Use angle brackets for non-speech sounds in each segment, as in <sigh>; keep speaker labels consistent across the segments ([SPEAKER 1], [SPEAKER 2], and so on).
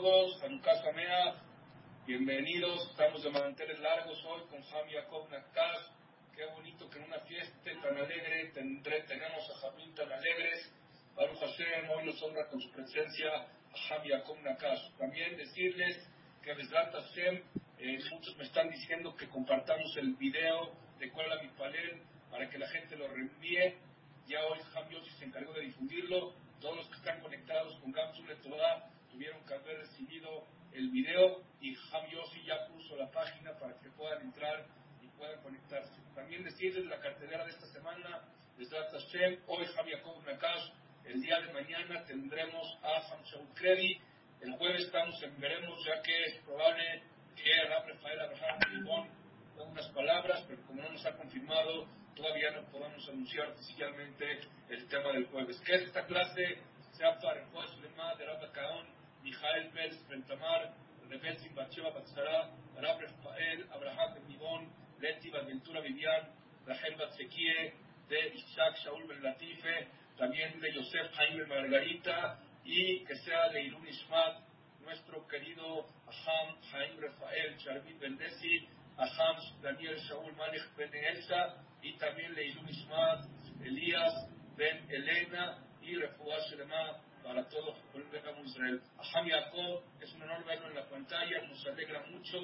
[SPEAKER 1] todos, Hanukkah Samea, bienvenidos, estamos de manteles largos hoy con Ham Yaakov Nakash, qué bonito que en una fiesta tan alegre tendré, tenemos a Jamín tan alegres, Baruch Hashem, hoy nos honra con su presencia a Ham Yaakov Nakash. También decirles que Besrat Hashem, eh, muchos me están diciendo que compartamos el video de cuál es la para que la gente lo reenvíe, ya hoy Ham se encargó de difundirlo, todos los que están conectados con Gamsul Torah tuvieron que haber recibido el video y Ham Yossi ya puso la página para que puedan entrar y puedan conectarse. También decirles la cartelera de esta semana, desde Hashem, hoy Yaakov Nakash, el día de mañana tendremos a Shaul Kredi, el jueves estamos en veremos, ya que es probable que Rafael Abraham Limón dé unas palabras, pero como no nos ha confirmado, todavía no podemos anunciar oficialmente el tema del jueves. ¿Qué es esta clase? Seafar, el jueves de Rabba Caón, Mijael Pérez Bentamar, Rebel Simbacheva Batzara, Rab Rafael, Abraham de Mibón, Leti Ventura Vivian, Rachel Batzekie, de Isaac Shaul Ben Latife, también de Yosef Jaime Margarita, y que sea de Irun nuestro querido Aham Jaime Rafael Charvin Bendesi, Aham Daniel Shaul Malek Ben Elsa, y también Leilun Ishmat, Elías Ben Elena y Refuah Shelema para todos el Israel. Aham Yaakov, es un honor verlo en la pantalla, nos alegra mucho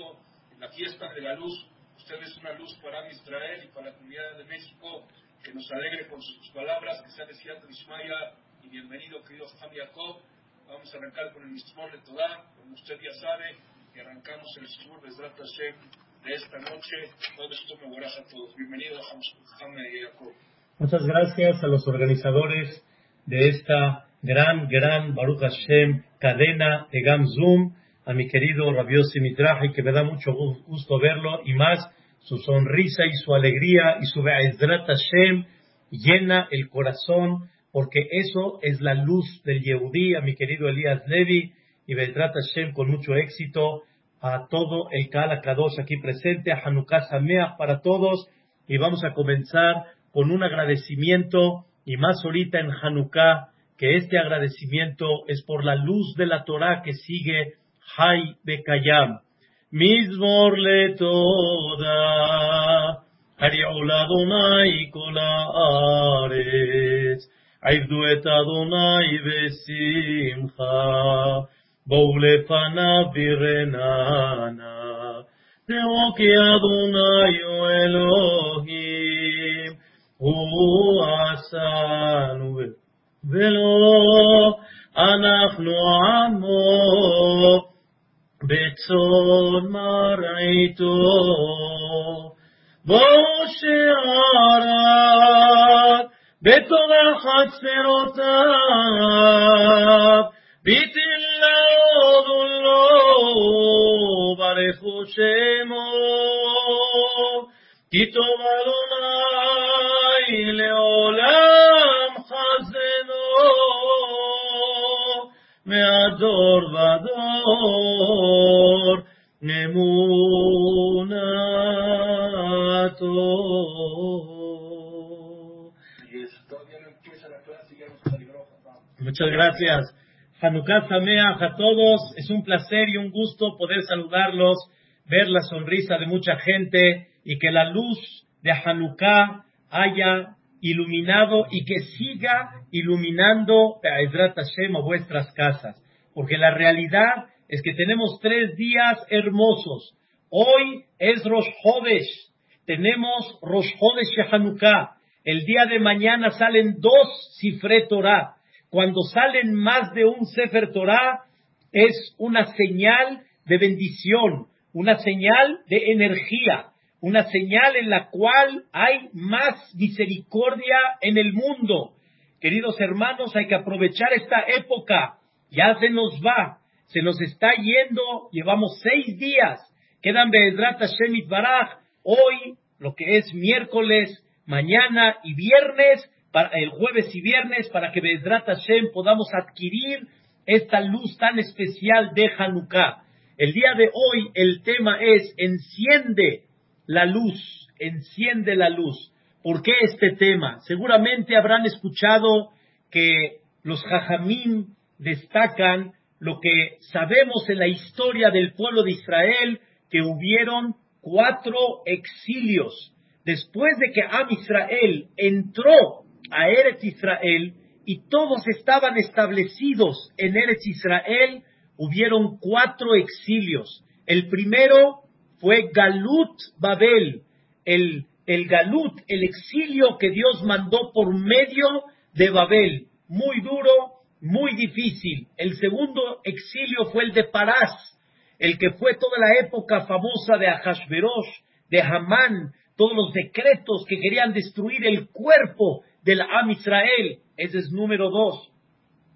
[SPEAKER 1] en la fiesta de la luz. Usted es una luz para Israel y para la comunidad de México, que nos alegre con sus palabras, que sea de Ismaya y bienvenido, querido Aham Yaakov. Vamos a arrancar con el Mismor de Todá, como usted ya sabe, que arrancamos el Shur de Zrat de esta noche. Todo esto me a todos. Bienvenido a Jacob.
[SPEAKER 2] Muchas gracias a los organizadores de esta gran, gran Baruch Hashem cadena de Gam Zoom, a mi querido Rabiosi Mitraje, que me da mucho gusto verlo, y más su sonrisa y su alegría y su Be'ezrat Hashem llena el corazón, porque eso es la luz del Yehudí, a mi querido Elías Levi, y Be'ezrat Hashem con mucho éxito a todo el Kala Kadosh aquí presente, a Hanukkah Sameach para todos, y vamos a comenzar con un agradecimiento, y más ahorita en Hanukkah, que este agradecimiento es por la luz de la Torah que sigue Hay Bekayam. Mizmor le toda, Ariola Donai Kolares, Aibdu et Adonai Besimcha, Bou lefanav virenana, Teoki Adonai o Elohim, Hu asanu ולא אנחנו עמו, בצאן מרעיתו. בואו שערד בתורה חצרותיו, ביטל lo barejo shemo כי טוב אדוני לעולם מהדור ודור אמונתו Muchas gracias. Hanukkah Sameach a todos. Es un placer y un gusto poder saludarlos, ver la sonrisa de mucha gente y que la luz de Hanukkah haya iluminado y que siga iluminando a Hashem a vuestras casas. Porque la realidad es que tenemos tres días hermosos. Hoy es Rosh. Tenemos Rosh Hodesh. El día de mañana salen dos Sifre Torah cuando salen más de un Sefer Torah, es una señal de bendición, una señal de energía, una señal en la cual hay más misericordia en el mundo. Queridos hermanos, hay que aprovechar esta época. Ya se nos va, se nos está yendo, llevamos seis días. Quedan Be'ezrat Hashem Baraj, hoy, lo que es miércoles, mañana y viernes, para el jueves y viernes para que Bezrat Hashem podamos adquirir esta luz tan especial de Hanukkah. El día de hoy el tema es enciende la luz, enciende la luz. ¿Por qué este tema? Seguramente habrán escuchado que los Jajamín destacan lo que sabemos en la historia del pueblo de Israel, que hubieron cuatro exilios. Después de que Am Israel entró a Eretz Israel y todos estaban establecidos en Eretz Israel, hubieron cuatro exilios. El primero fue Galut Babel, el, el Galut, el exilio que Dios mandó por medio de Babel. Muy duro, muy difícil. El segundo exilio fue el de Parás, el que fue toda la época famosa de Ahashverosh, de Hamán, todos los decretos que querían destruir el cuerpo del Am Israel. Ese es número dos.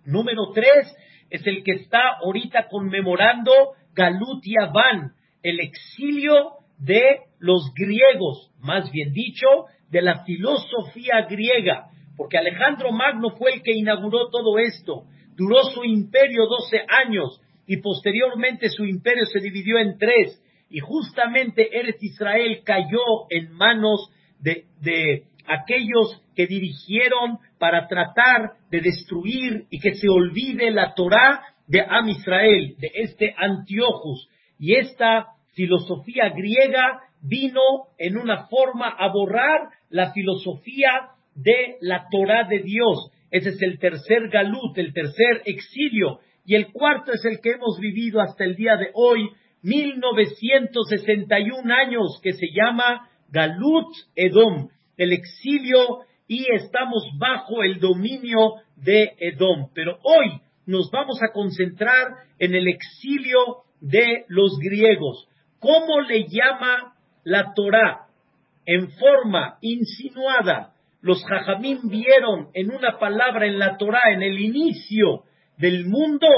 [SPEAKER 2] Número tres es el que está ahorita conmemorando Galut Yavan, el exilio de los griegos, más bien dicho, de la filosofía griega, porque Alejandro Magno fue el que inauguró todo esto. Duró su imperio 12 años y posteriormente su imperio se dividió en tres y justamente Eretz Israel cayó en manos de, aquellos que dirigieron para tratar de destruir y que se olvide la Torá de Am Israel, de este Antiochus. Y esta filosofía griega vino en una forma a borrar la filosofía de la Torá de Dios. Ese es el tercer galut, el tercer exilio. Y el cuarto es el que hemos vivido hasta el día de hoy, 1961 años, que se llama Galut Edom, el exilio y estamos bajo el dominio de Edom. Pero hoy nos vamos a concentrar en el exilio de los griegos. ¿Cómo le llama la Torá? En forma insinuada, los jajamín vieron en una palabra en la Torá, en el inicio del mundo,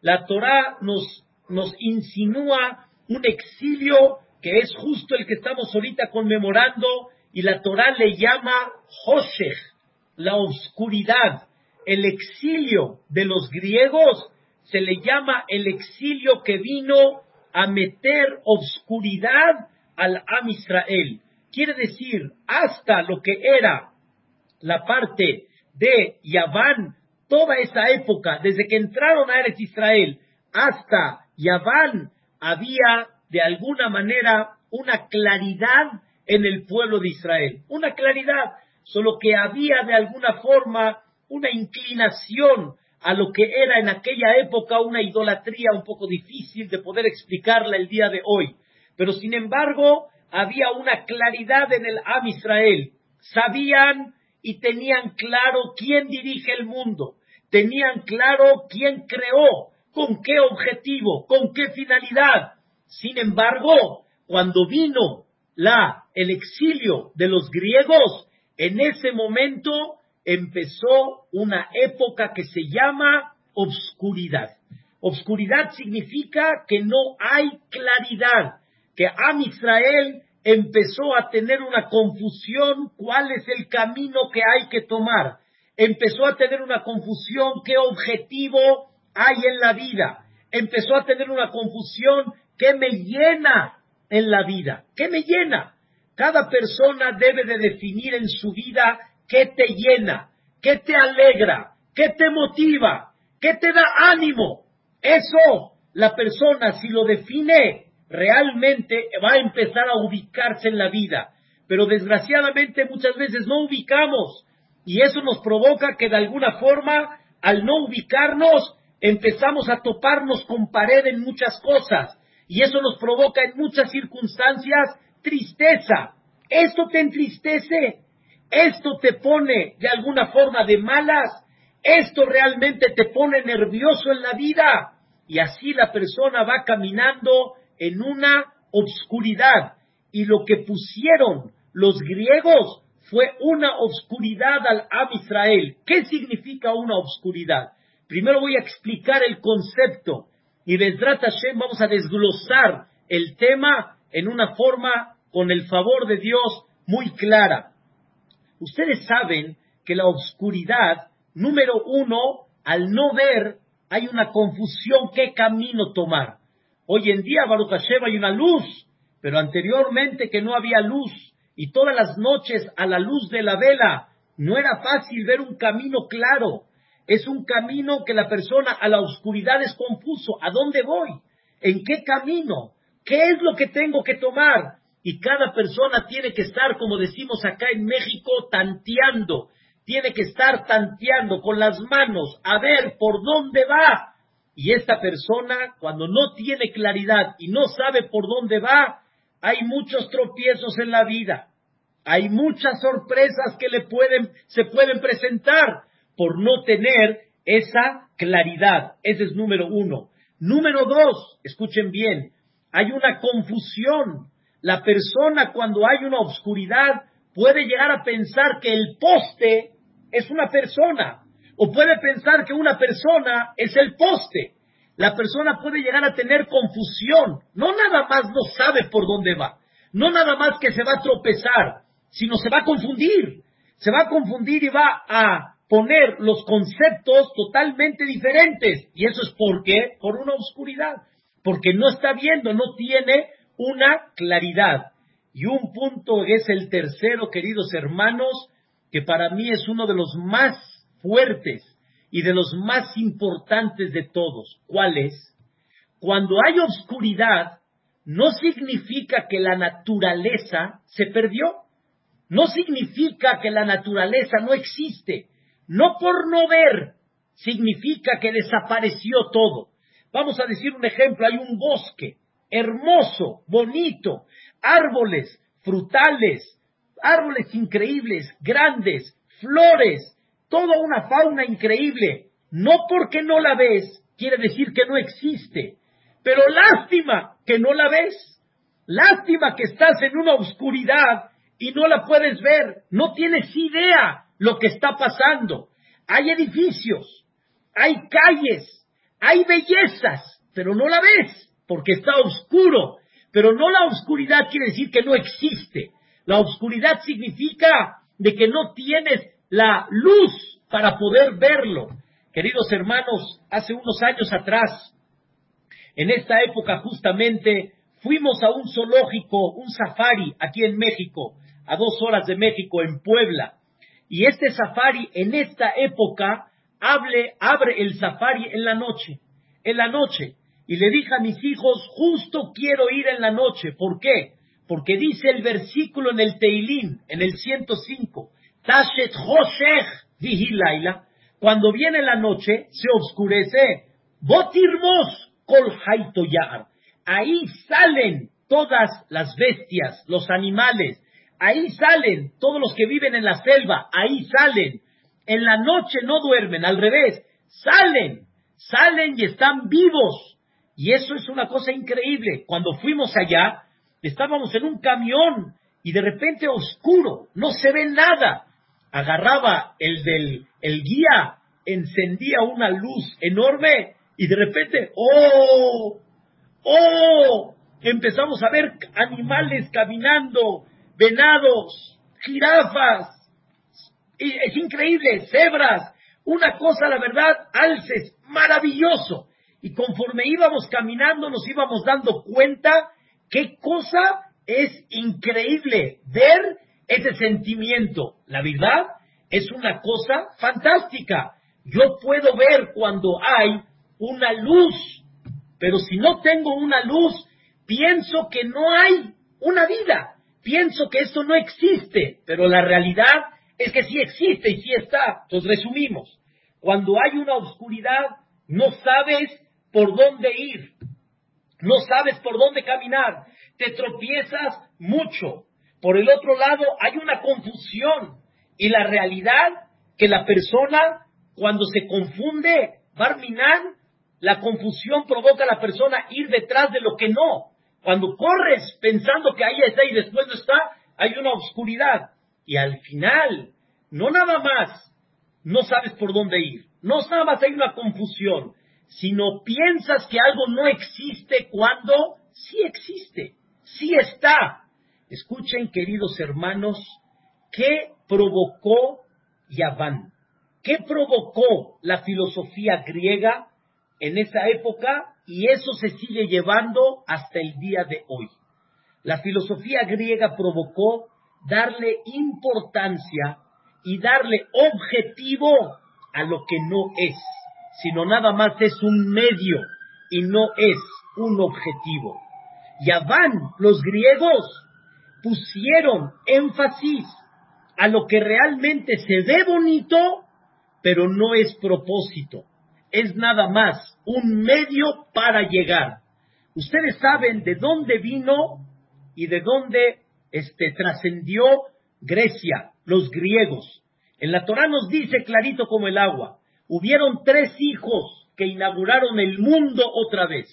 [SPEAKER 2] la Torá nos, nos insinúa un exilio que es justo el que estamos ahorita conmemorando y la Torá le llama Hoshech, la oscuridad. El exilio de los griegos se le llama el exilio que vino a meter oscuridad al Am Israel. Quiere decir, hasta lo que era la parte de Yaván, toda esa época, desde que entraron a Eretz Israel hasta Yaván, había de alguna manera una claridad en el pueblo de Israel. Una claridad, solo que había de alguna forma una inclinación a lo que era en aquella época una idolatría un poco difícil de poder explicarla el día de hoy. Pero sin embargo, había una claridad en el Am Israel. Sabían y tenían claro quién dirige el mundo. Tenían claro quién creó, con qué objetivo, con qué finalidad. Sin embargo, cuando vino la, el exilio de los griegos, en ese momento empezó una época que se llama obscuridad. Obscuridad significa que no hay claridad, que Am Israel empezó a tener una confusión cuál es el camino que hay que tomar. Empezó a tener una confusión qué objetivo hay en la vida. Empezó a tener una confusión qué me llena en la vida? ¿Qué me llena? Cada persona debe de definir en su vida qué te llena, qué te alegra, qué te motiva, qué te da ánimo. Eso, la persona, si lo define, realmente va a empezar a ubicarse en la vida. Pero desgraciadamente muchas veces no ubicamos y eso nos provoca que de alguna forma, al no ubicarnos, empezamos a toparnos con pared en muchas cosas y eso nos provoca en muchas circunstancias tristeza. Esto te entristece, esto te pone de alguna forma de malas, esto realmente te pone nervioso en la vida. Y así la persona va caminando en una obscuridad. Y lo que pusieron los griegos fue una obscuridad al Am Israel. ¿Qué significa una obscuridad? Primero voy a explicar el concepto y Bezrat Hashem vamos a desglosar el tema en una forma, con el favor de Dios, muy clara. Ustedes saben que la oscuridad, número uno, al no ver, hay una confusión qué camino tomar. Hoy en día, Baruch Hashem, hay una luz, pero anteriormente que no había luz, y todas las noches a la luz de la vela, no era fácil ver un camino claro. es un camino que la persona a la oscuridad es confuso. ¿A dónde voy? ¿En qué camino? ¿Qué es lo que tengo que tomar? Y cada persona tiene que estar, como decimos acá en México, tanteando. Tiene que estar tanteando con las manos a ver por dónde va. Y esta persona, cuando no tiene claridad y no sabe por dónde va, hay muchos tropiezos en la vida. Hay muchas sorpresas que le pueden, se pueden presentar por no tener esa claridad. Ese es número uno. Número dos, escuchen bien, hay una confusión. La persona cuando hay una oscuridad puede llegar a pensar que el poste es una persona o puede pensar que una persona es el poste. La persona puede llegar a tener confusión. No nada más no sabe por dónde va. No nada más que se va a tropezar, sino se va a confundir. Se va a confundir y va a poner los conceptos totalmente diferentes. Y eso es porque, por una oscuridad, porque no está viendo, no tiene una claridad. Y un punto es el tercero, queridos hermanos, que para mí es uno de los más fuertes y de los más importantes de todos. ¿Cuál es? Cuando hay oscuridad, no significa que la naturaleza se perdió. No significa que la naturaleza no existe. No por no ver significa que desapareció todo. Vamos a decir un ejemplo, hay un bosque hermoso, bonito, árboles frutales, árboles increíbles, grandes, flores, toda una fauna increíble. No porque no la ves, quiere decir que no existe. Pero lástima que no la ves. Lástima que estás en una oscuridad y no la puedes ver. No tienes idea lo que está pasando. Hay edificios, hay calles, hay bellezas, pero no la ves porque está oscuro. Pero no la oscuridad quiere decir que no existe. La oscuridad significa de que no tienes la luz para poder verlo. Queridos hermanos, hace unos años atrás, en esta época justamente, fuimos a un zoológico, un safari aquí en México, a dos horas de México, en Puebla. Y este safari en esta época abre el safari en la noche, en la noche. Y le dije a mis hijos, justo quiero ir en la noche. ¿Por qué? Porque dice el versículo en el Teilín, en el 105, Tashet Hoshech Vigilaila, cuando viene la noche, se oscurece. Botirmos kol Ahí salen todas las bestias, los animales, Ahí salen todos los que viven en la selva, ahí salen. En la noche no duermen, al revés, salen, salen y están vivos. Y eso es una cosa increíble. Cuando fuimos allá, estábamos en un camión y de repente oscuro, no se ve nada. Agarraba el del el guía, encendía una luz enorme y de repente, ¡oh! ¡oh! Empezamos a ver animales caminando, venados, jirafas, es increíble, cebras, una cosa, la verdad, alces, maravilloso. Y conforme íbamos caminando, nos íbamos dando cuenta qué cosa es increíble ver ese sentimiento. La verdad es una cosa fantástica. Yo puedo ver cuando hay una luz, pero si no tengo una luz, pienso que no hay una vida pienso que esto no existe, pero la realidad es que sí existe y sí está. Entonces resumimos, cuando hay una oscuridad, no sabes por dónde ir, no sabes por dónde caminar, te tropiezas mucho. Por el otro lado, hay una confusión y la realidad que la persona, cuando se confunde, Barminan, la confusión provoca a la persona ir detrás de lo que no. Cuando corres pensando que ahí está y después no está, hay una oscuridad. Y al final, no nada más no sabes por dónde ir, no nada más hay una confusión, sino piensas que algo no existe cuando sí existe, sí está. Escuchen, queridos hermanos, ¿qué provocó Yaván? ¿Qué provocó la filosofía griega en esa época y eso se sigue llevando hasta el día de hoy. La filosofía griega provocó darle importancia y darle objetivo a lo que no es, sino nada más es un medio y no es un objetivo. van los griegos, pusieron énfasis a lo que realmente se ve bonito, pero no es propósito. Es nada más un medio para llegar. Ustedes saben de dónde vino y de dónde este, trascendió Grecia, los griegos. En la Torah nos dice clarito como el agua, hubieron tres hijos que inauguraron el mundo otra vez.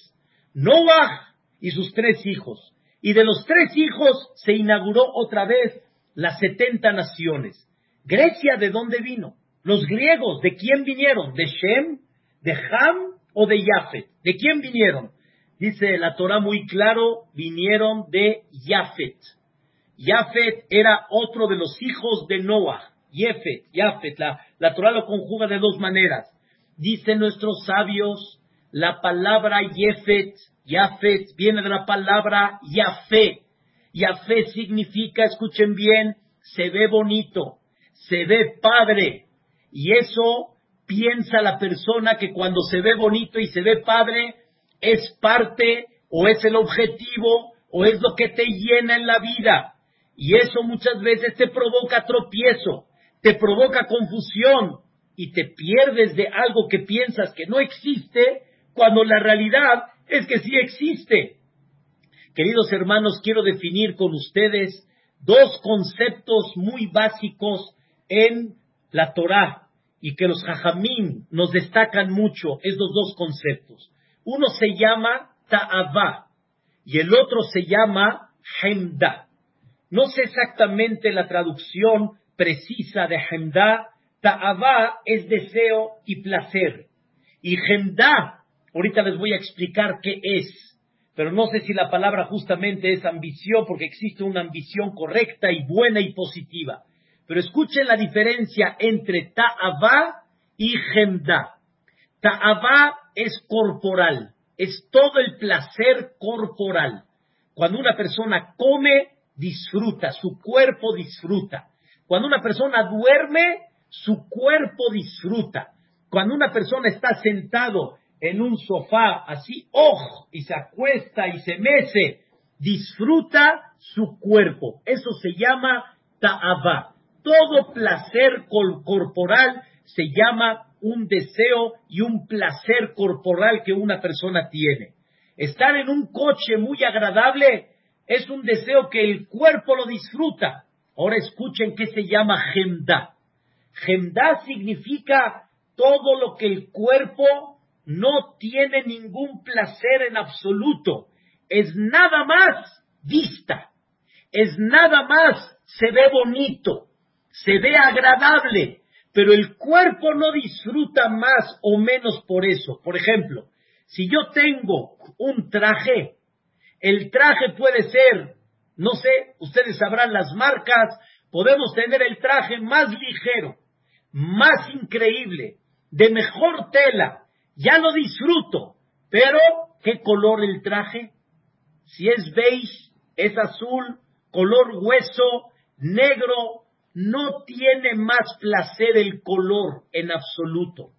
[SPEAKER 2] Noah y sus tres hijos. Y de los tres hijos se inauguró otra vez las setenta naciones. Grecia, ¿de dónde vino? Los griegos, ¿de quién vinieron? ¿De Shem? ¿De Ham o de Yafet? ¿De quién vinieron? Dice la Torah muy claro, vinieron de Yafet. Yafet era otro de los hijos de Noah. Yefet, Yafet, la, la Torah lo conjuga de dos maneras. Dicen nuestros sabios, la palabra Yefet, Yafet, viene de la palabra Yafé. Yafé significa, escuchen bien, se ve bonito, se ve padre. Y eso piensa la persona que cuando se ve bonito y se ve padre, es parte o es el objetivo o es lo que te llena en la vida. Y eso muchas veces te provoca tropiezo, te provoca confusión y te pierdes de algo que piensas que no existe cuando la realidad es que sí existe. Queridos hermanos, quiero definir con ustedes dos conceptos muy básicos en la Torah y que los jajamín nos destacan mucho estos dos conceptos. Uno se llama ta'avá y el otro se llama hemda. No sé exactamente la traducción precisa de hemda. Ta'avá es deseo y placer. Y hemda, ahorita les voy a explicar qué es pero no sé si la palabra justamente es ambición, porque existe una ambición correcta y buena y positiva. Pero escuchen la diferencia entre ta'avá y gemda. Ta'avá es corporal, es todo el placer corporal. Cuando una persona come, disfruta, su cuerpo disfruta. Cuando una persona duerme, su cuerpo disfruta. Cuando una persona está sentado en un sofá así, ojo, y se acuesta y se mece, disfruta su cuerpo. Eso se llama ta'aba. Todo placer corporal se llama un deseo y un placer corporal que una persona tiene. Estar en un coche muy agradable es un deseo que el cuerpo lo disfruta. Ahora escuchen qué se llama gemda. Gemda significa todo lo que el cuerpo no tiene ningún placer en absoluto, es nada más vista, es nada más, se ve bonito, se ve agradable, pero el cuerpo no disfruta más o menos por eso. Por ejemplo, si yo tengo un traje, el traje puede ser, no sé, ustedes sabrán las marcas, podemos tener el traje más ligero, más increíble, de mejor tela, ya lo disfruto, pero ¿qué color el traje? Si es beige, es azul, color hueso, negro, no tiene más placer el color en absoluto.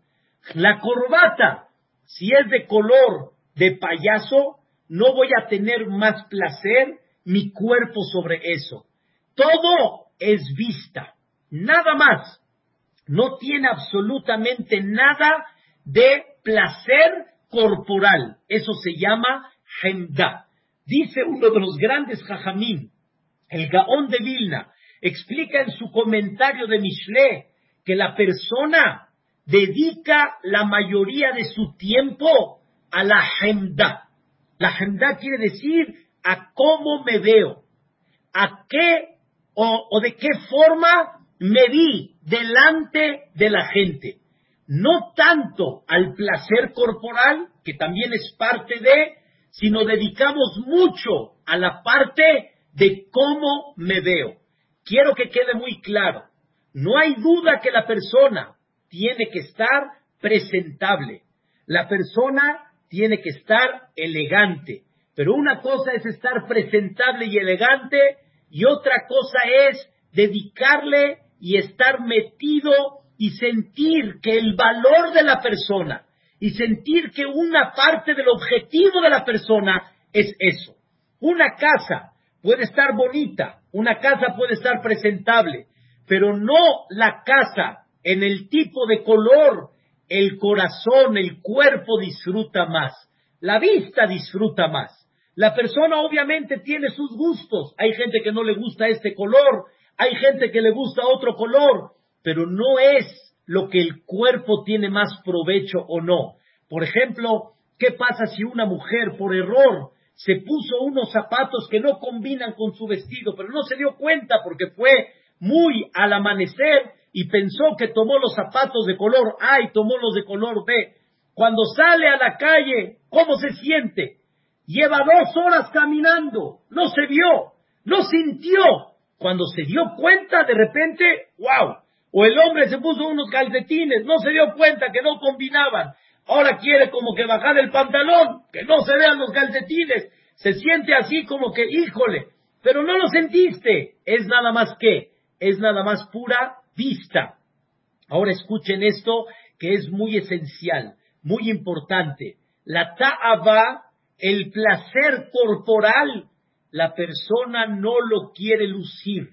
[SPEAKER 2] La corbata, si es de color de payaso, no voy a tener más placer mi cuerpo sobre eso. Todo es vista, nada más. No tiene absolutamente nada de placer corporal. Eso se llama Hemda. Dice uno de los grandes Jajamín, el Gaón de Vilna, explica en su comentario de Mishle que la persona dedica la mayoría de su tiempo a la Hemda. La Hemda quiere decir a cómo me veo, a qué o, de qué forma me vi delante de la gente. No tanto al placer corporal, que también es parte de, sino dedicamos mucho a la parte de cómo me veo. Quiero que quede muy claro, no hay duda que la persona tiene que estar presentable, la persona tiene que estar elegante, pero una cosa es estar presentable y elegante y otra cosa es dedicarle y estar metido y sentir que el valor de la persona y sentir que una parte del objetivo de la persona es eso. Una casa puede estar bonita, una casa puede estar presentable, pero no la casa en el tipo de color, el corazón, el cuerpo disfruta más, la vista disfruta más. La persona obviamente tiene sus gustos. Hay gente que no le gusta este color, hay gente que le gusta otro color, pero no es lo que el cuerpo tiene más provecho o no. Por ejemplo, ¿qué pasa si una mujer por error se puso unos zapatos que no combinan con su vestido, pero no se dio cuenta porque fue muy al amanecer y pensó que tomó los zapatos de color A y tomó los de color B. Cuando sale a la calle, ¿cómo se siente? Lleva dos horas caminando, no se vio, no sintió. Cuando se dio cuenta, de repente, wow. O el hombre se puso unos calcetines, no se dio cuenta que no combinaban. Ahora quiere como que bajar el pantalón, que no se vean los calcetines. Se siente así como que, híjole, pero no lo sentiste. Es nada más que, es nada más pura vista. Ahora escuchen esto que es muy esencial, muy importante. La ta'aba, el placer corporal, la persona no lo quiere lucir.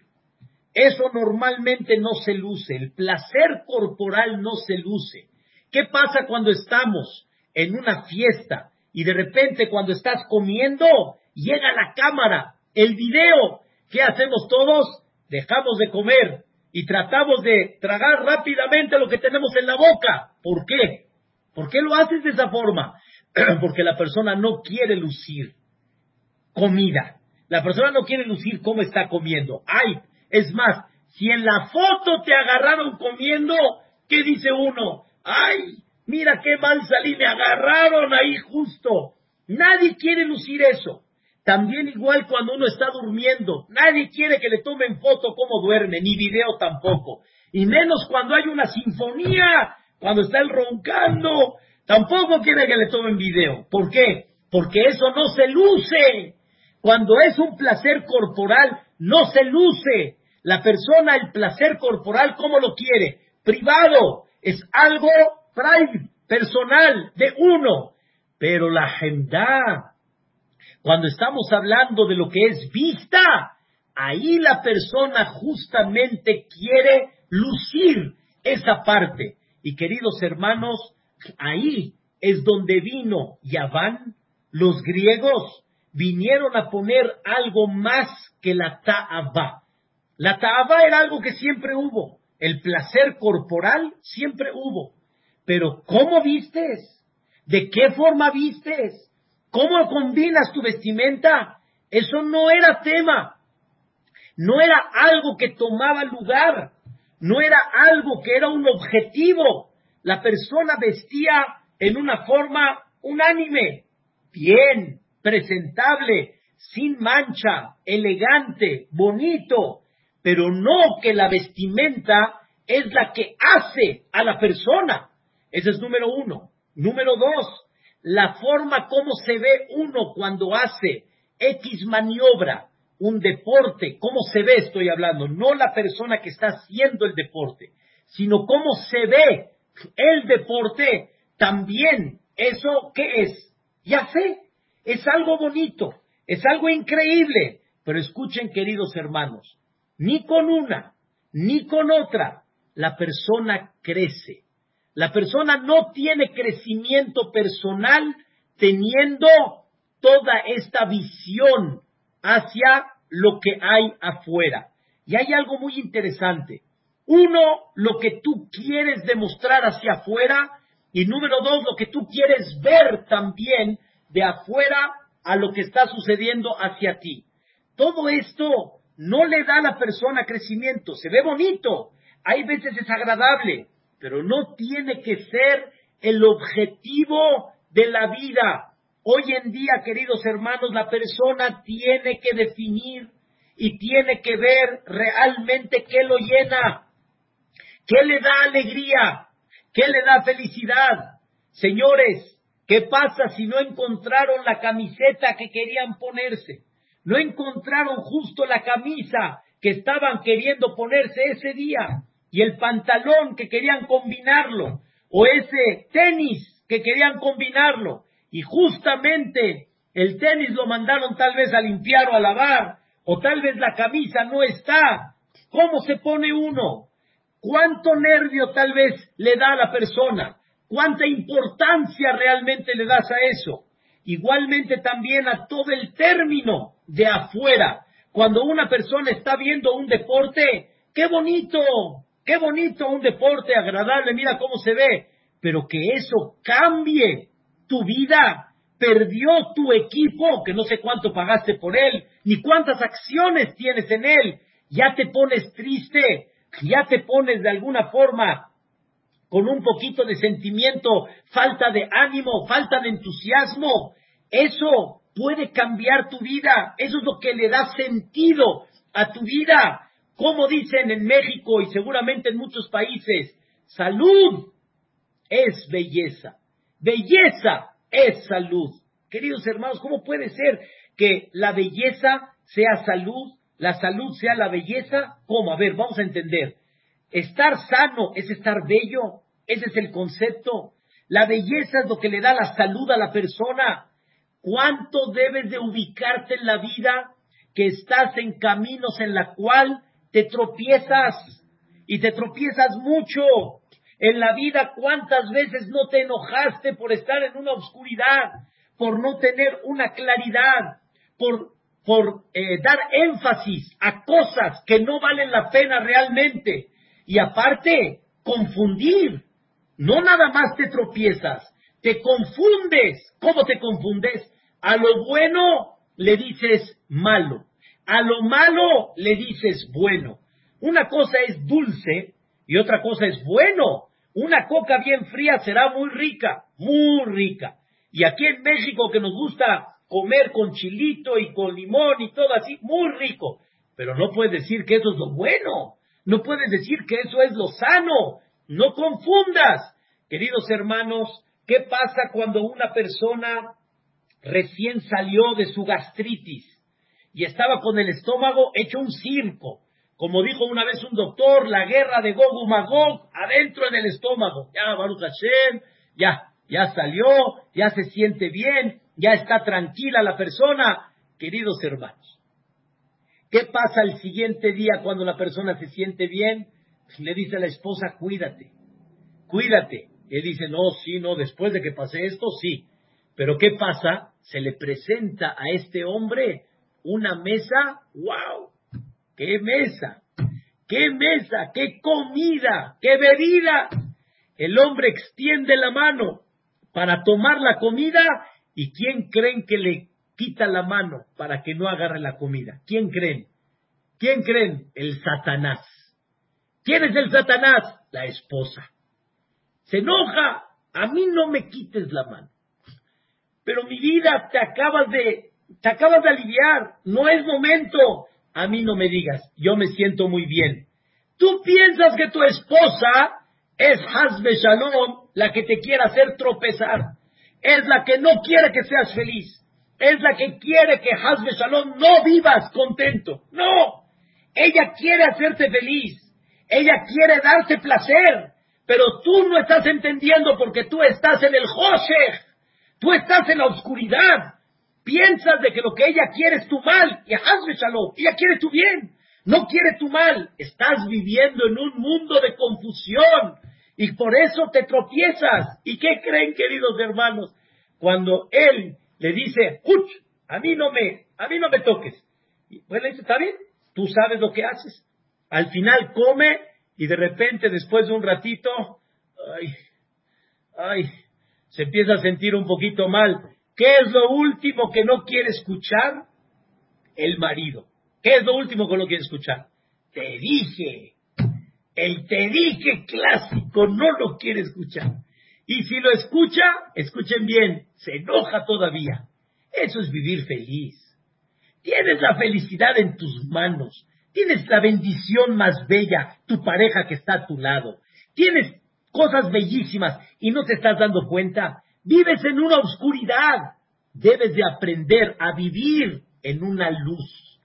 [SPEAKER 2] Eso normalmente no se luce, el placer corporal no se luce. ¿Qué pasa cuando estamos en una fiesta y de repente cuando estás comiendo llega la cámara, el video? ¿Qué hacemos todos? Dejamos de comer y tratamos de tragar rápidamente lo que tenemos en la boca. ¿Por qué? ¿Por qué lo haces de esa forma? <clears throat> Porque la persona no quiere lucir comida. La persona no quiere lucir cómo está comiendo. Ay, es más, si en la foto te agarraron comiendo, ¿qué dice uno? ¡Ay! Mira qué mal salí, me agarraron ahí justo. Nadie quiere lucir eso. También igual cuando uno está durmiendo, nadie quiere que le tomen foto cómo duerme, ni video tampoco. Y menos cuando hay una sinfonía, cuando está él roncando, tampoco quiere que le tomen video. ¿Por qué? Porque eso no se luce. Cuando es un placer corporal, no se luce. La persona, el placer corporal, ¿cómo lo quiere? Privado es algo personal, de uno. Pero la agenda, cuando estamos hablando de lo que es vista, ahí la persona justamente quiere lucir esa parte. Y queridos hermanos, ahí es donde vino Yaván, los griegos vinieron a poner algo más que la ta'aba. La ta'aba era algo que siempre hubo. El placer corporal siempre hubo. Pero ¿cómo vistes? ¿De qué forma vistes? ¿Cómo combinas tu vestimenta? Eso no era tema. No era algo que tomaba lugar. No era algo que era un objetivo. La persona vestía en una forma unánime, bien, presentable, sin mancha, elegante, bonito, pero no que la vestimenta es la que hace a la persona. Ese es número uno. Número dos, la forma como se ve uno cuando hace X maniobra, un deporte, cómo se ve estoy hablando, no la persona que está haciendo el deporte, sino cómo se ve el deporte, también eso qué es, ya sé, es algo bonito, es algo increíble, pero escuchen queridos hermanos, ni con una, ni con otra, la persona crece. La persona no tiene crecimiento personal teniendo toda esta visión hacia lo que hay afuera. Y hay algo muy interesante. Uno, lo que tú quieres demostrar hacia afuera y número dos, lo que tú quieres ver también de afuera a lo que está sucediendo hacia ti. Todo esto no le da a la persona crecimiento, se ve bonito, hay veces es agradable, pero no tiene que ser el objetivo de la vida. Hoy en día, queridos hermanos, la persona tiene que definir y tiene que ver realmente qué lo llena, qué le da alegría, qué le da felicidad. Señores, ¿qué pasa si no encontraron la camiseta que querían ponerse? no encontraron justo la camisa que estaban queriendo ponerse ese día. y el pantalón que querían combinarlo, o ese tenis que querían combinarlo, y justamente el tenis lo mandaron tal vez a limpiar o a lavar, o tal vez la camisa no está. ¿Cómo se pone uno? ¿Cuánto nervio tal vez le da a la persona? ¿Cuánta importancia realmente le das a eso? Igualmente también a todo el término de afuera. Cuando una persona está viendo un deporte, qué bonito, qué bonito un deporte agradable, mira cómo se ve, pero que eso cambie tu vida, perdió tu equipo, que no sé cuánto pagaste por él, ni cuántas acciones tienes en él, ya te pones triste, ya te pones de alguna forma con un poquito de sentimiento, falta de ánimo, falta de entusiasmo, eso puede cambiar tu vida, eso es lo que le da sentido a tu vida. Como dicen en México y seguramente en muchos países, salud es belleza, belleza es salud. Queridos hermanos, ¿cómo puede ser que la belleza sea salud, la salud sea la belleza? ¿Cómo? A ver, vamos a entender. Estar sano es estar bello, ese es el concepto. La belleza es lo que le da la salud a la persona. ¿Cuánto debes de ubicarte en la vida que estás en caminos en la cual te tropiezas y te tropiezas mucho? En la vida, ¿cuántas veces no te enojaste por estar en una oscuridad, por no tener una claridad, por, por eh, dar énfasis a cosas que no valen la pena realmente? Y aparte, confundir. No nada más te tropiezas, te confundes. ¿Cómo te confundes? A lo bueno le dices malo, a lo malo le dices bueno. Una cosa es dulce y otra cosa es bueno. Una coca bien fría será muy rica, muy rica. Y aquí en México que nos gusta comer con chilito y con limón y todo así, muy rico. Pero no puedes decir que eso es lo bueno. No puedes decir que eso es lo sano. No confundas. Queridos hermanos, ¿qué pasa cuando una persona recién salió de su gastritis y estaba con el estómago hecho un circo? Como dijo una vez un doctor, la guerra de Gog Magog adentro en el estómago. Ya, Baruch Hashem, ya, ya salió, ya se siente bien, ya está tranquila la persona. Queridos hermanos, ¿qué pasa el siguiente día cuando la persona se siente bien? Le dice a la esposa, cuídate, cuídate. Él dice, no, sí, no, después de que pase esto, sí. Pero ¿qué pasa? Se le presenta a este hombre una mesa, wow, qué mesa, qué mesa, qué comida, qué bebida. El hombre extiende la mano para tomar la comida y ¿quién creen que le quita la mano para que no agarre la comida? ¿Quién creen? ¿Quién creen? El Satanás. ¿Quién es el Satanás? La esposa. Se enoja. A mí no me quites la mano. Pero mi vida te acabas de, te acabas de aliviar. No es momento. A mí no me digas. Yo me siento muy bien. Tú piensas que tu esposa es Hasbe Shalom, la que te quiere hacer tropezar. Es la que no quiere que seas feliz. Es la que quiere que Hasbe Shalom no vivas contento. No. Ella quiere hacerte feliz. Ella quiere darte placer. Pero tú no estás entendiendo porque tú estás en el José. Tú estás en la oscuridad. Piensas de que lo que ella quiere es tu mal. Y Hasbe Shalom. Ella quiere tu bien no quiere tu mal, estás viviendo en un mundo de confusión y por eso te tropiezas. ¿Y qué creen, queridos hermanos? Cuando él le dice. A mí no me, a mí no me toques. Y pues le dice, está bien, tú sabes lo que haces. Al final come y de repente, después de un ratito, ay, ay, se empieza a sentir un poquito mal. ¿Qué es lo último que no quiere escuchar? El marido. ¿Qué es lo último que lo quiere escuchar? Te dije. El te dije clásico no lo quiere escuchar. Y si lo escucha, escuchen bien, se enoja todavía. Eso es vivir feliz. Tienes la felicidad en tus manos. Tienes la bendición más bella, tu pareja que está a tu lado. Tienes cosas bellísimas y no te estás dando cuenta. Vives en una oscuridad. Debes de aprender a vivir en una luz.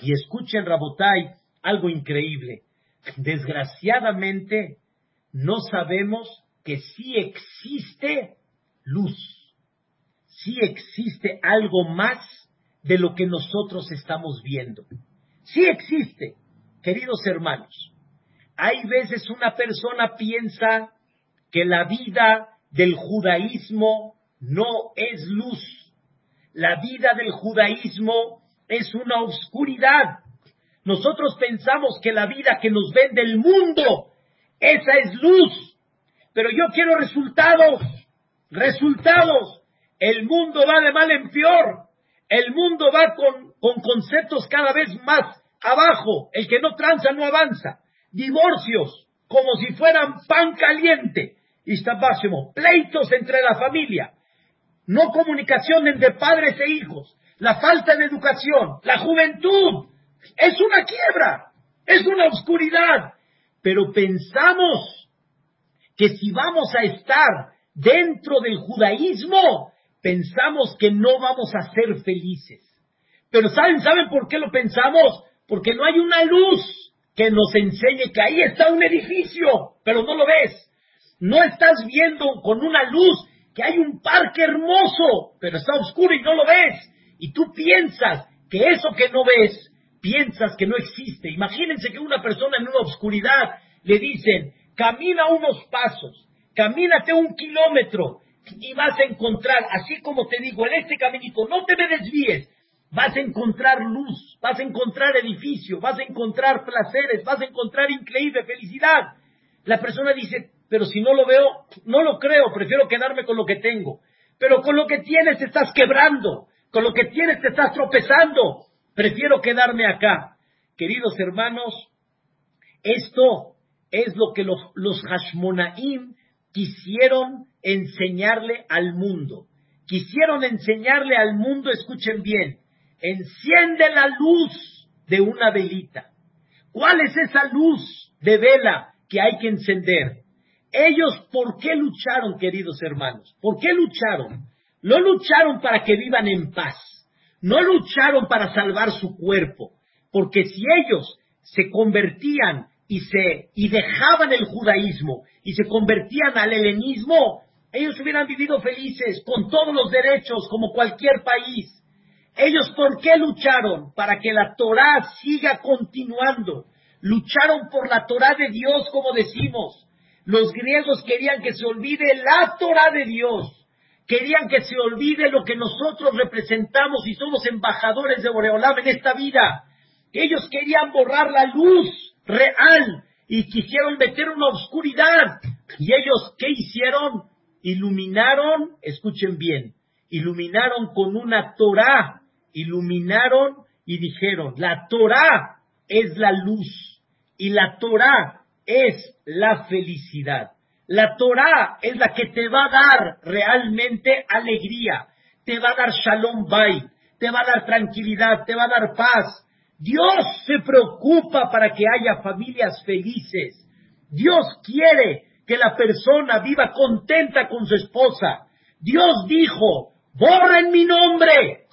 [SPEAKER 2] Y escuchen, Rabotai, algo increíble. Desgraciadamente, no sabemos que sí existe luz, sí existe algo más de lo que nosotros estamos viendo. Sí existe, queridos hermanos. Hay veces una persona piensa que la vida del judaísmo no es luz. La vida del judaísmo es una oscuridad. Nosotros pensamos que la vida que nos vende el mundo, esa es luz. Pero yo quiero resultados, resultados. El mundo va de mal en peor. El mundo va con, con conceptos cada vez más abajo. El que no tranza no avanza. Divorcios, como si fueran pan caliente. Máximo. Pleitos entre la familia. No comunicación entre padres e hijos. La falta de educación. La juventud. Es una quiebra. Es una oscuridad. Pero pensamos que si vamos a estar dentro del judaísmo, pensamos que no vamos a ser felices. Pero ¿saben, saben por qué lo pensamos? Porque no hay una luz que nos enseñe que ahí está un edificio, pero no lo ves. No estás viendo con una luz que hay un parque hermoso, pero está oscuro y no lo ves. Y tú piensas que eso que no ves, piensas que no existe. Imagínense que una persona en una oscuridad le dicen, camina unos pasos, camínate un kilómetro y vas a encontrar, así como te digo, en este caminito, no te me desvíes, vas a encontrar luz, vas a encontrar edificio, vas a encontrar placeres, vas a encontrar increíble felicidad. La persona dice, pero si no lo veo, no lo creo, prefiero quedarme con lo que tengo. Pero con lo que tienes te estás quebrando, con lo que tienes te estás tropezando, prefiero quedarme acá. Queridos hermanos, esto es lo que los, los Hashmonaim quisieron enseñarle al mundo. Quisieron enseñarle al mundo, escuchen bien, enciende la luz de una velita. ¿Cuál es esa luz de vela que hay que encender? Ellos, ¿por qué lucharon, queridos hermanos? ¿Por qué lucharon? No lucharon para que vivan en paz. No lucharon para salvar su cuerpo. Porque si ellos se convertían y se y dejaban el judaísmo y se convertían al helenismo, ellos hubieran vivido felices con todos los derechos como cualquier país. Ellos ¿por qué lucharon? Para que la Torá siga continuando. Lucharon por la Torá de Dios, como decimos. Los griegos querían que se olvide la Torá de Dios. Querían que se olvide lo que nosotros representamos y somos embajadores de Boreolam en esta vida. Ellos querían borrar la luz real y quisieron meter una oscuridad. ¿Y ellos qué hicieron? Iluminaron, escuchen bien, iluminaron con una Torah, iluminaron y dijeron, la Torah es la luz y la Torah es la felicidad. La Torah es la que te va a dar realmente alegría, te va a dar shalom bay, te va a dar tranquilidad, te va a dar paz, Dios se preocupa para que haya familias felices. Dios quiere que la persona viva contenta con su esposa. Dios dijo, borren mi nombre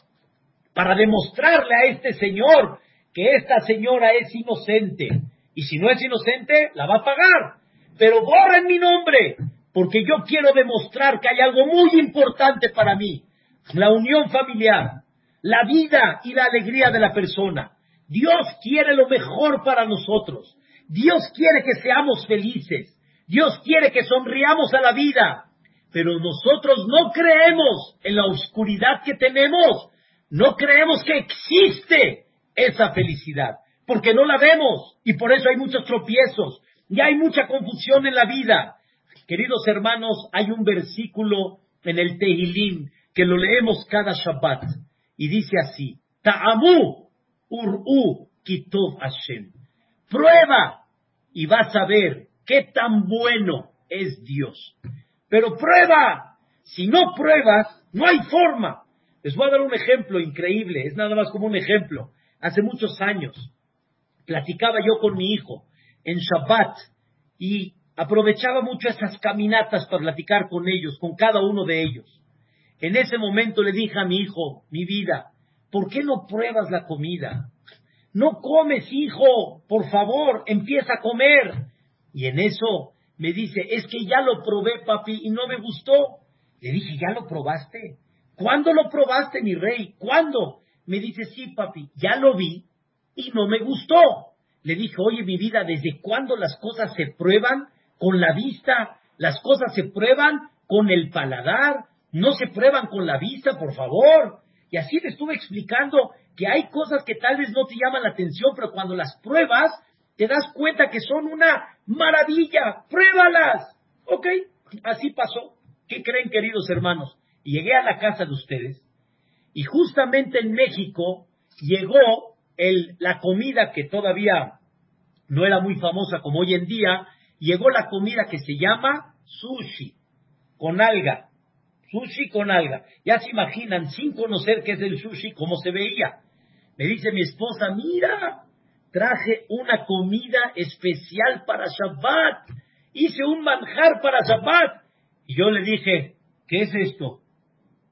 [SPEAKER 2] para demostrarle a este señor que esta señora es inocente. Y si no es inocente, la va a pagar. Pero borren mi nombre, porque yo quiero demostrar que hay algo muy importante para mí. La unión familiar, la vida y la alegría de la persona. Dios quiere lo mejor para nosotros. Dios quiere que seamos felices. Dios quiere que sonriamos a la vida. Pero nosotros no creemos en la oscuridad que tenemos. No creemos que existe esa felicidad. Porque no la vemos. Y por eso hay muchos tropiezos. Y hay mucha confusión en la vida. Queridos hermanos, hay un versículo en el Tehilim que lo leemos cada Shabbat. Y dice así. Ta'amu Ur'u Kitov Hashem. Prueba y vas a ver qué tan bueno es Dios. Pero prueba. Si no pruebas, no hay forma. Les voy a dar un ejemplo increíble, es nada más como un ejemplo. Hace muchos años platicaba yo con mi hijo en Shabbat y aprovechaba mucho esas caminatas para platicar con ellos, con cada uno de ellos. En ese momento le dije a mi hijo, mi vida, ¿por qué no pruebas la comida? no comes, hijo, por favor, empieza a comer. Y en eso me dice, es que ya lo probé, papi, y no me gustó. Le dije, ¿ya lo probaste? ¿Cuándo lo probaste, mi rey? ¿Cuándo? Me dice, sí, papi, ya lo vi y no me gustó. Le dije, oye, mi vida, ¿desde cuándo las cosas se prueban con la vista? Las cosas se prueban con el paladar, no se prueban con la vista, por favor. Y así le estuve explicando que hay cosas que tal vez no te llaman la atención, pero cuando las pruebas, te das cuenta que son una maravilla. Pruébalas. ¿Ok? Así pasó. ¿Qué creen, queridos hermanos? Llegué a la casa de ustedes y justamente en México llegó el, la comida que todavía no era muy famosa como hoy en día, llegó la comida que se llama sushi, con alga. Sushi con alga. Ya se imaginan, sin conocer qué es el sushi, cómo se veía. Me dice mi esposa, mira, traje una comida especial para Shabbat. Hice un manjar para Shabbat. Y yo le dije, ¿qué es esto?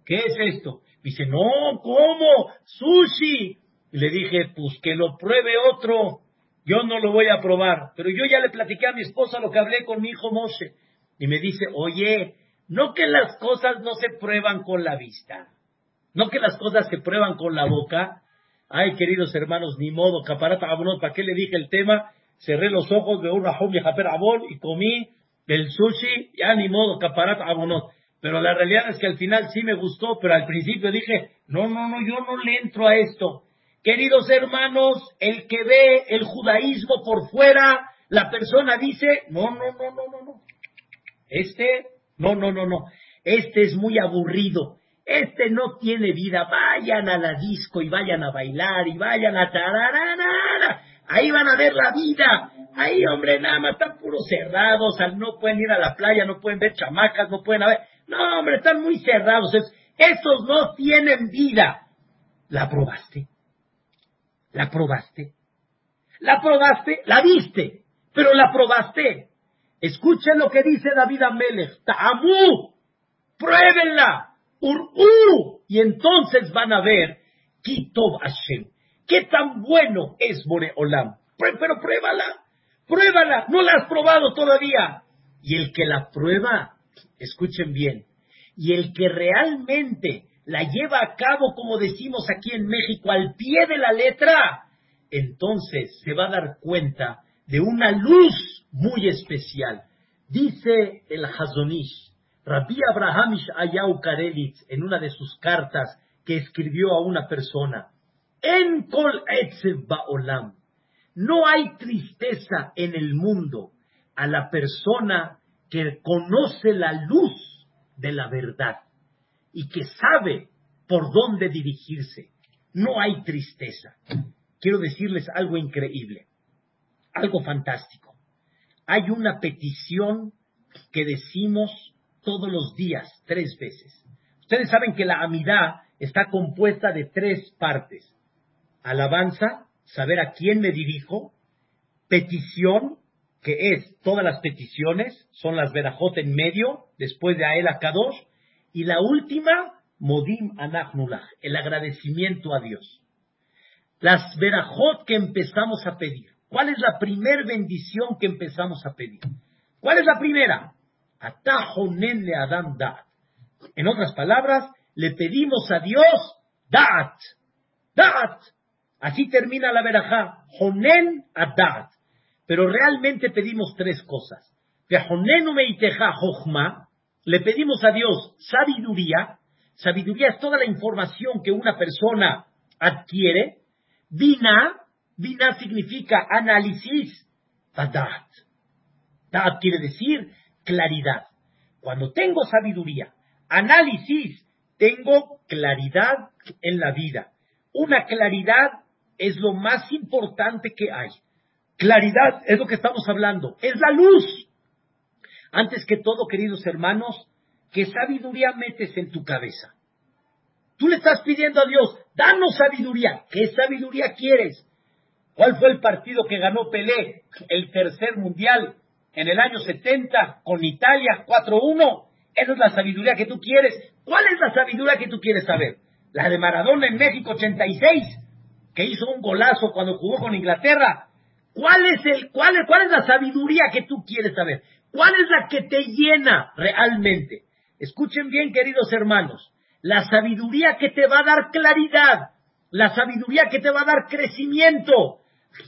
[SPEAKER 2] ¿Qué es esto? Dice, no, ¿cómo? Sushi. Le dije, pues que lo pruebe otro. Yo no lo voy a probar. Pero yo ya le platiqué a mi esposa lo que hablé con mi hijo Moshe. Y me dice, oye, no que las cosas no se prueban con la vista. No que las cosas se prueban con la boca. Ay, queridos hermanos, ni modo, caparata abonot, ¿para qué le dije el tema? Cerré los ojos de un rahom y abon y comí el sushi, ya ni modo, caparata abonot. Pero la realidad es que al final sí me gustó, pero al principio dije, no, no, no, yo no le entro a esto. Queridos hermanos, el que ve el judaísmo por fuera, la persona dice, no, no, no, no, no, no. Este, no, no, no, no. Este es muy aburrido. Este no tiene vida. Vayan a la disco y vayan a bailar y vayan a tararara. Ahí van a ver la vida. Ahí, hombre, nada más están puros cerrados. No pueden ir a la playa, no pueden ver chamacas, no pueden ver. No, hombre, están muy cerrados. Estos no tienen vida. ¿La probaste? ¿La probaste? ¿La probaste? ¿La viste? Pero la probaste. Escuchen lo que dice David Amelech. Ta'amu. Pruébenla. Ur'u. Y entonces van a ver. Kitov Hashem. ¿Qué tan bueno es Boreolam? Pero pruébala. Pruébala. No la has probado todavía. Y el que la prueba escuchen bien, y el que realmente la lleva a cabo, como decimos aquí en México, al pie de la letra, entonces se va a dar cuenta de una luz muy especial. Dice el Hazonish, Rabbi Abraham Ayahu Karelitz, en una de sus cartas que escribió a una persona, En Kol Baolam, no hay tristeza en el mundo a la persona que conoce la luz de la verdad y que sabe por dónde dirigirse. No hay tristeza. Quiero decirles algo increíble, algo fantástico. Hay una petición que decimos todos los días, tres veces. Ustedes saben que la amidad está compuesta de tres partes. Alabanza, saber a quién me dirijo, petición, que es todas las peticiones, son las verajot en medio, después de Ael Akadosh, y la última, Modim Anachnulach, el agradecimiento a Dios. Las verajot que empezamos a pedir. ¿Cuál es la primer bendición que empezamos a pedir? ¿Cuál es la primera? Atajonen le Adam Da'at. En otras palabras, le pedimos a Dios Da'at. Da'at. Así termina la verajá. Honen Adat pero realmente pedimos tres cosas. Le pedimos a Dios sabiduría. Sabiduría es toda la información que una persona adquiere. Vina, vina significa análisis. Tadat. Tadat quiere decir claridad. Cuando tengo sabiduría, análisis, tengo claridad en la vida. Una claridad es lo más importante que hay. Claridad es lo que estamos hablando, es la luz. Antes que todo, queridos hermanos, ¿qué sabiduría metes en tu cabeza? Tú le estás pidiendo a Dios, danos sabiduría. ¿Qué sabiduría quieres? ¿Cuál fue el partido que ganó Pelé, el tercer mundial, en el año 70 con Italia 4-1? Esa es la sabiduría que tú quieres. ¿Cuál es la sabiduría que tú quieres saber? ¿La de Maradona en México 86? que hizo un golazo cuando jugó con Inglaterra. ¿Cuál es, el, cuál, ¿Cuál es la sabiduría que tú quieres saber? ¿Cuál es la que te llena realmente? Escuchen bien, queridos hermanos, la sabiduría que te va a dar claridad, la sabiduría que te va a dar crecimiento,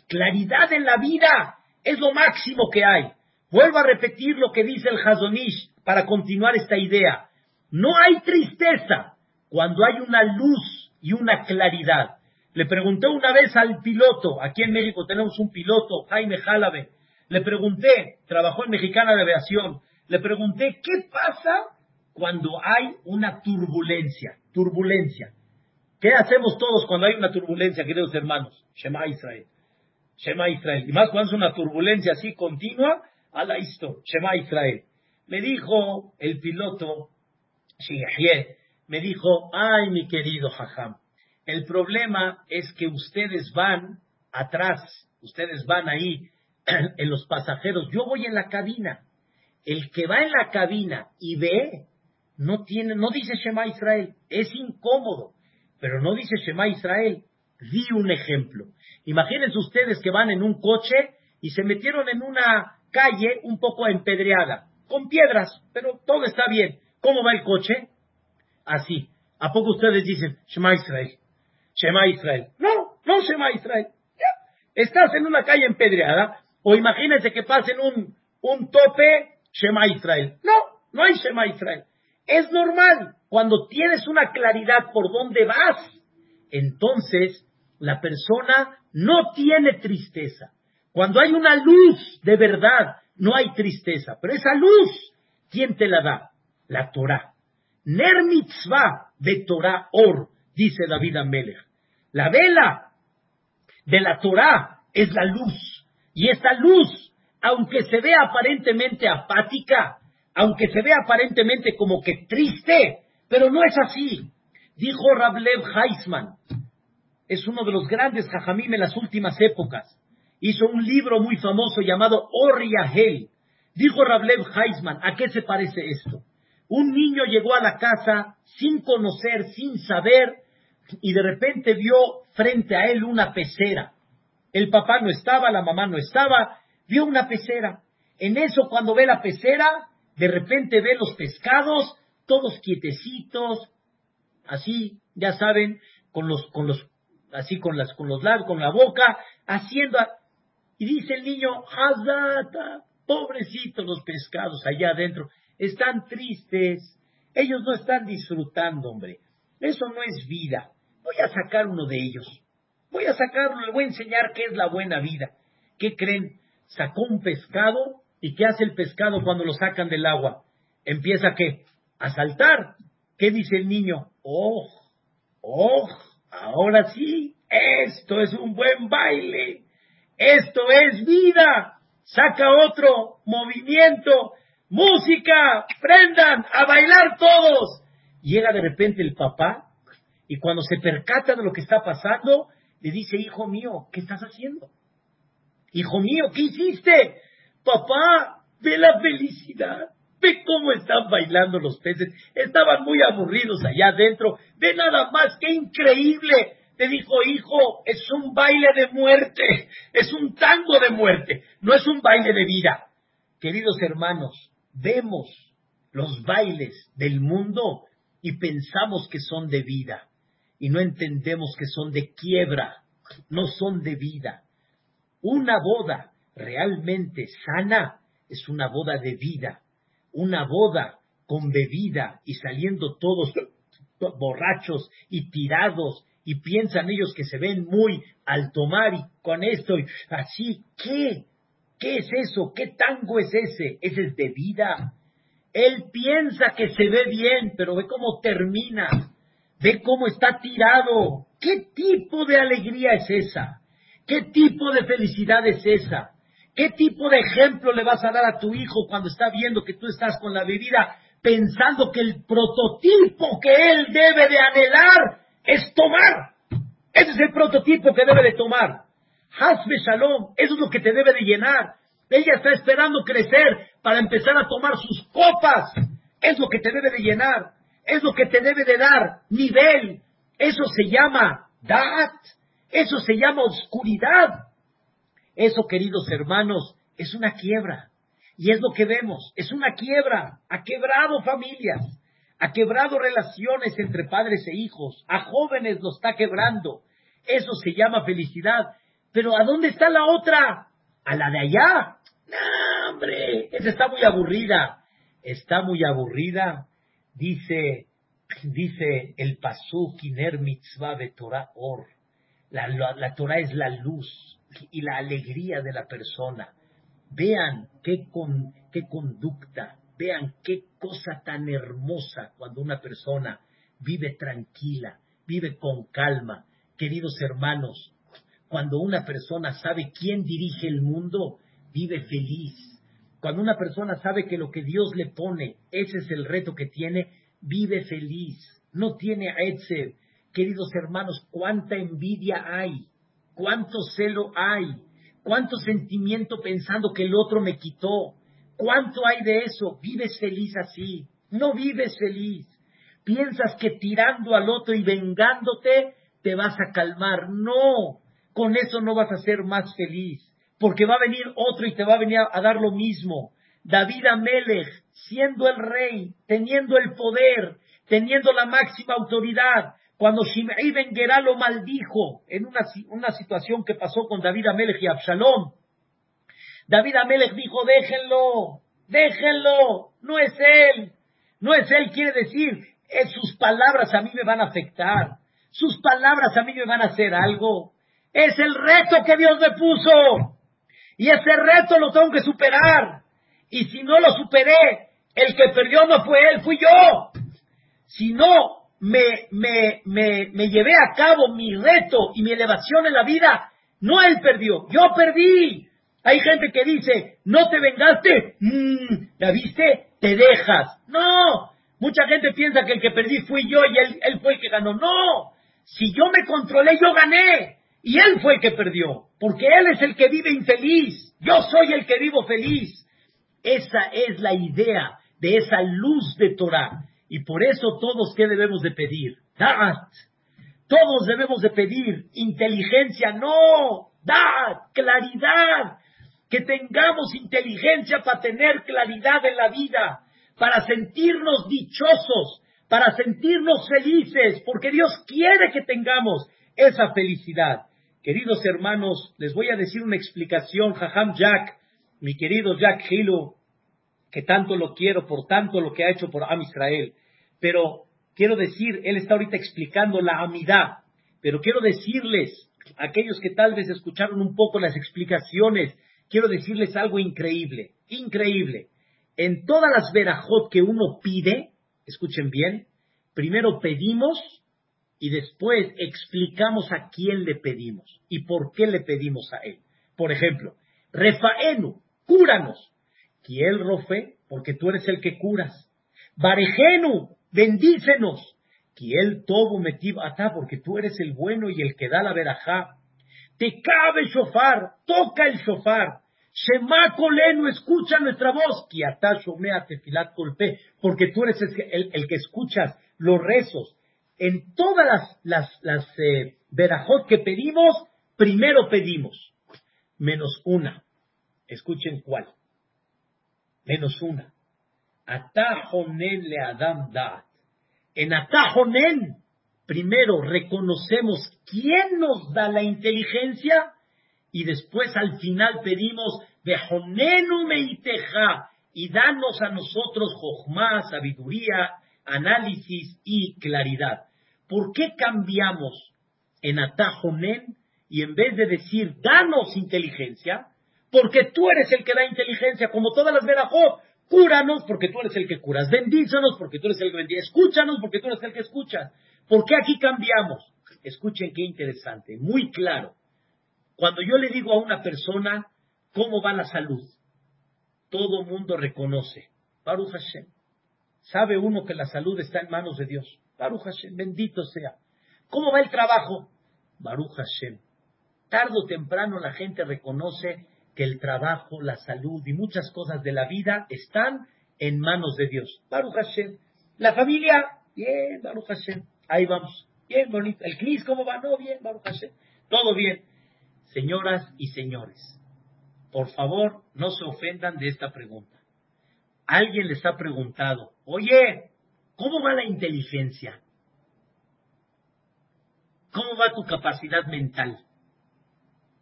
[SPEAKER 2] claridad en la vida, es lo máximo que hay. Vuelvo a repetir lo que dice el Hazonish para continuar esta idea. No hay tristeza cuando hay una luz y una claridad. Le pregunté una vez al piloto, aquí en México tenemos un piloto, Jaime Jalabe, le pregunté, trabajó en Mexicana de Aviación, le pregunté, ¿qué pasa cuando hay una turbulencia? Turbulencia. ¿Qué hacemos todos cuando hay una turbulencia, queridos hermanos? Shema Israel. Shema Israel. Y más cuando es una turbulencia así continua, a la historia. Shema Israel. Me dijo el piloto, me dijo, ay mi querido Jajam, el problema es que ustedes van atrás, ustedes van ahí <clears throat> en los pasajeros, yo voy en la cabina. El que va en la cabina y ve, no tiene, no dice Shema Israel, es incómodo, pero no dice Shema Israel. Di un ejemplo. Imagínense ustedes que van en un coche y se metieron en una calle un poco empedreada, con piedras, pero todo está bien. ¿Cómo va el coche? Así. ¿A poco ustedes dicen Shema Israel? Shema Israel. No, no Shema Israel. Estás en una calle empedreada, o imagínense que pasen un, un tope Shema Israel. No, no hay Shema Israel. Es normal. Cuando tienes una claridad por dónde vas, entonces la persona no tiene tristeza. Cuando hay una luz de verdad, no hay tristeza. Pero esa luz, ¿quién te la da? La Torah. Ner mitzvah de Torah or, dice David Amelech. La vela de la Torah es la luz. Y esta luz, aunque se vea aparentemente apática, aunque se vea aparentemente como que triste, pero no es así. Dijo Rablev Heisman, es uno de los grandes jajamim en las últimas épocas. Hizo un libro muy famoso llamado Oriahel. Dijo Rablev Heisman, ¿a qué se parece esto? Un niño llegó a la casa sin conocer, sin saber, y de repente vio frente a él una pecera. El papá no estaba, la mamá no estaba, vio una pecera. En eso, cuando ve la pecera, de repente ve los pescados, todos quietecitos, así, ya saben, con los, con los, así con las, con los labios, con la boca, haciendo, y dice el niño, Hazata, pobrecitos los pescados allá adentro, están tristes, ellos no están disfrutando, hombre, eso no es vida, voy a sacar uno de ellos, Voy a sacarlo, le voy a enseñar qué es la buena vida. ¿Qué creen? Sacó un pescado y ¿qué hace el pescado cuando lo sacan del agua? Empieza qué? A saltar. ¿Qué dice el niño? Oh, oh, ahora sí, esto es un buen baile. Esto es vida. Saca otro movimiento, música, prendan a bailar todos. Llega de repente el papá y cuando se percata de lo que está pasando, le dice, hijo mío, ¿qué estás haciendo? Hijo mío, ¿qué hiciste? Papá, ve la felicidad. Ve cómo están bailando los peces. Estaban muy aburridos allá adentro. Ve nada más, qué increíble. Te dijo, hijo, es un baile de muerte. Es un tango de muerte. No es un baile de vida. Queridos hermanos, vemos los bailes del mundo y pensamos que son de vida y no entendemos que son de quiebra, no son de vida. Una boda realmente sana es una boda de vida, una boda con bebida y saliendo todos borrachos y tirados y piensan ellos que se ven muy al tomar y con esto y así, ¿qué? ¿Qué es eso? ¿Qué tango es ese? Ese es de vida. Él piensa que se ve bien, pero ve cómo termina. Ve cómo está tirado. ¿Qué tipo de alegría es esa? ¿Qué tipo de felicidad es esa? ¿Qué tipo de ejemplo le vas a dar a tu hijo cuando está viendo que tú estás con la bebida pensando que el prototipo que él debe de anhelar es tomar? Ese es el prototipo que debe de tomar. Hasbe Shalom, eso es lo que te debe de llenar. Ella está esperando crecer para empezar a tomar sus copas. Es lo que te debe de llenar es lo que te debe de dar nivel. Eso se llama dat, Eso se llama oscuridad. Eso, queridos hermanos, es una quiebra. Y es lo que vemos, es una quiebra. Ha quebrado familias, ha quebrado relaciones entre padres e hijos, a jóvenes lo está quebrando. Eso se llama felicidad. Pero ¿a dónde está la otra? ¿A la de allá? No, hombre, esa está muy aburrida. Está muy aburrida. Dice, dice el Pasuk Iner Mitzvah de Torah Or. La, la, Torah es la luz y la alegría de la persona. Vean qué, con, qué conducta, vean qué cosa tan hermosa cuando una persona vive tranquila, vive con calma. Queridos hermanos, cuando una persona sabe quién dirige el mundo, vive feliz. Cuando una persona sabe que lo que Dios le pone, ese es el reto que tiene, vive feliz. No tiene a Queridos hermanos, cuánta envidia hay, cuánto celo hay, cuánto sentimiento pensando que el otro me quitó. ¿Cuánto hay de eso? Vives feliz así. No vives feliz. Piensas que tirando al otro y vengándote te vas a calmar. No, con eso no vas a ser más feliz, porque va a venir otro y te va a venir a dar lo mismo. David Amelech, siendo el rey, teniendo el poder, teniendo la máxima autoridad, cuando Shimei Ben lo maldijo en una, una, situación que pasó con David Amelech y Absalom, David Amelech dijo, déjenlo, déjenlo, no es él, no es él, quiere decir, es sus palabras a mí me van a afectar, sus palabras a mí me van a hacer algo, es el reto que Dios me puso. Y ese reto lo tengo que superar. Y si no lo superé, el que perdió no fue él, fui yo. Si no me, me, me, llevé a cabo mi reto y mi elevación en la vida, no él perdió, yo perdí. Hay gente que dice, no te vengaste, mm, ¿la viste? Te dejas. No, mucha gente piensa que el que perdí fui yo y él, él fue el que ganó. No, si yo me controlé, yo gané. Y él fue el que perdió, porque él es el que vive infeliz. Yo soy el que vivo feliz. Esa es la idea de esa luz de Torah. Y por eso todos, ¿qué debemos de pedir? Dat. Todos debemos de pedir inteligencia, no, dat, claridad. Que tengamos inteligencia para tener claridad en la vida, para sentirnos dichosos, para sentirnos felices, porque Dios quiere que tengamos esa felicidad. Queridos hermanos, les voy a decir una explicación, Jajam Jack, mi querido Jack Hilo, que tanto lo quiero por tanto lo que ha hecho por Am Israel. Pero quiero decir, él está ahorita explicando la amidad, pero quiero decirles, aquellos que tal vez escucharon un poco las explicaciones, quiero decirles algo increíble, increíble. En todas las verajot que uno pide, escuchen bien, primero pedimos y después explicamos a quién le pedimos y por qué le pedimos a él. Por ejemplo, Refaenu, cúranos. Kiel Rofe, porque tú eres el que curas. Barejenu, bendícenos. Kiel Tobo Metiv Ata, porque tú eres el bueno y el que da la verajá. Te cabe shofar, toca el shofar. Shema Kolenu, escucha nuestra voz. Kiata Shomea Tefilat Kolpe, porque tú eres el que escuchas los rezos en todas las, las, las eh, verajot que pedimos, primero pedimos, menos una. Escuchen cuál. Menos una. Atajonen le Adam Dat. En Atajonen, primero reconocemos quién nos da la inteligencia y después al final pedimos Bejonenu Meiteja y danos a nosotros Jochma, sabiduría, análisis y claridad. ¿Por qué cambiamos en Atajonen y en vez de decir danos inteligencia, porque tú eres el que da inteligencia, como todas las verajot, cúranos porque tú eres el que curas, bendícenos porque tú eres el que bendice, escúchanos porque tú eres el que escucha. ¿Por qué aquí cambiamos? Escuchen qué interesante, muy claro. Cuando yo le digo a una persona cómo va la salud, todo mundo reconoce, Baruch Hashem. Sabe uno que la salud está en manos de Dios. Baruch Hashem, bendito sea. ¿Cómo va el trabajo? Baruch Hashem. Tardo o temprano la gente reconoce que el trabajo, la salud y muchas cosas de la vida están en manos de Dios. Baruch Hashem. La familia, bien, Baruch Hashem. Ahí vamos. Bien, bonito. ¿El CNIS cómo va? No, bien, Baruch Hashem. Todo bien. Señoras y señores, por favor, no se ofendan de esta pregunta. Alguien les ha preguntado, oye, ¿cómo va la inteligencia? ¿Cómo va tu capacidad mental?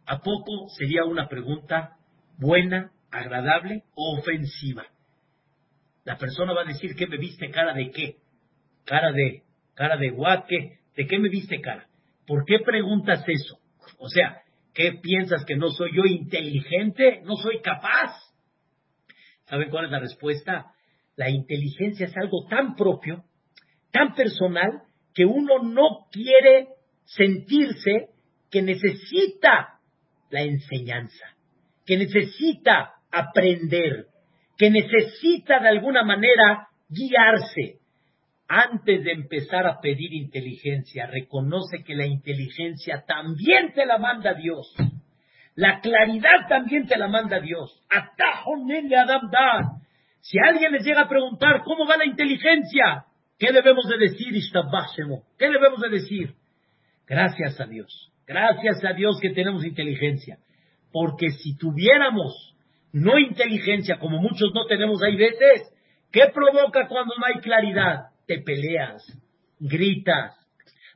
[SPEAKER 2] ¿A poco sería una pregunta buena, agradable o ofensiva? La persona va a decir, ¿qué me viste cara de qué? Cara de, cara de what, ¿qué? ¿De qué me viste cara? ¿Por qué preguntas eso? O sea, ¿qué piensas que no soy yo inteligente? ¿No soy capaz? ¿Saben cuál es la respuesta? La inteligencia es algo tan propio, tan personal, que uno no quiere sentirse que necesita la enseñanza, que necesita aprender, que necesita de alguna manera guiarse. Antes de empezar a pedir inteligencia, reconoce que la inteligencia también te la manda Dios. La claridad también te la manda Dios. Adam Si alguien les llega a preguntar cómo va la inteligencia, ¿qué debemos de decir, ¿Qué debemos de decir? Gracias a Dios. Gracias a Dios que tenemos inteligencia. Porque si tuviéramos no inteligencia, como muchos no tenemos hay veces, ¿qué provoca cuando no hay claridad? Te peleas, gritas,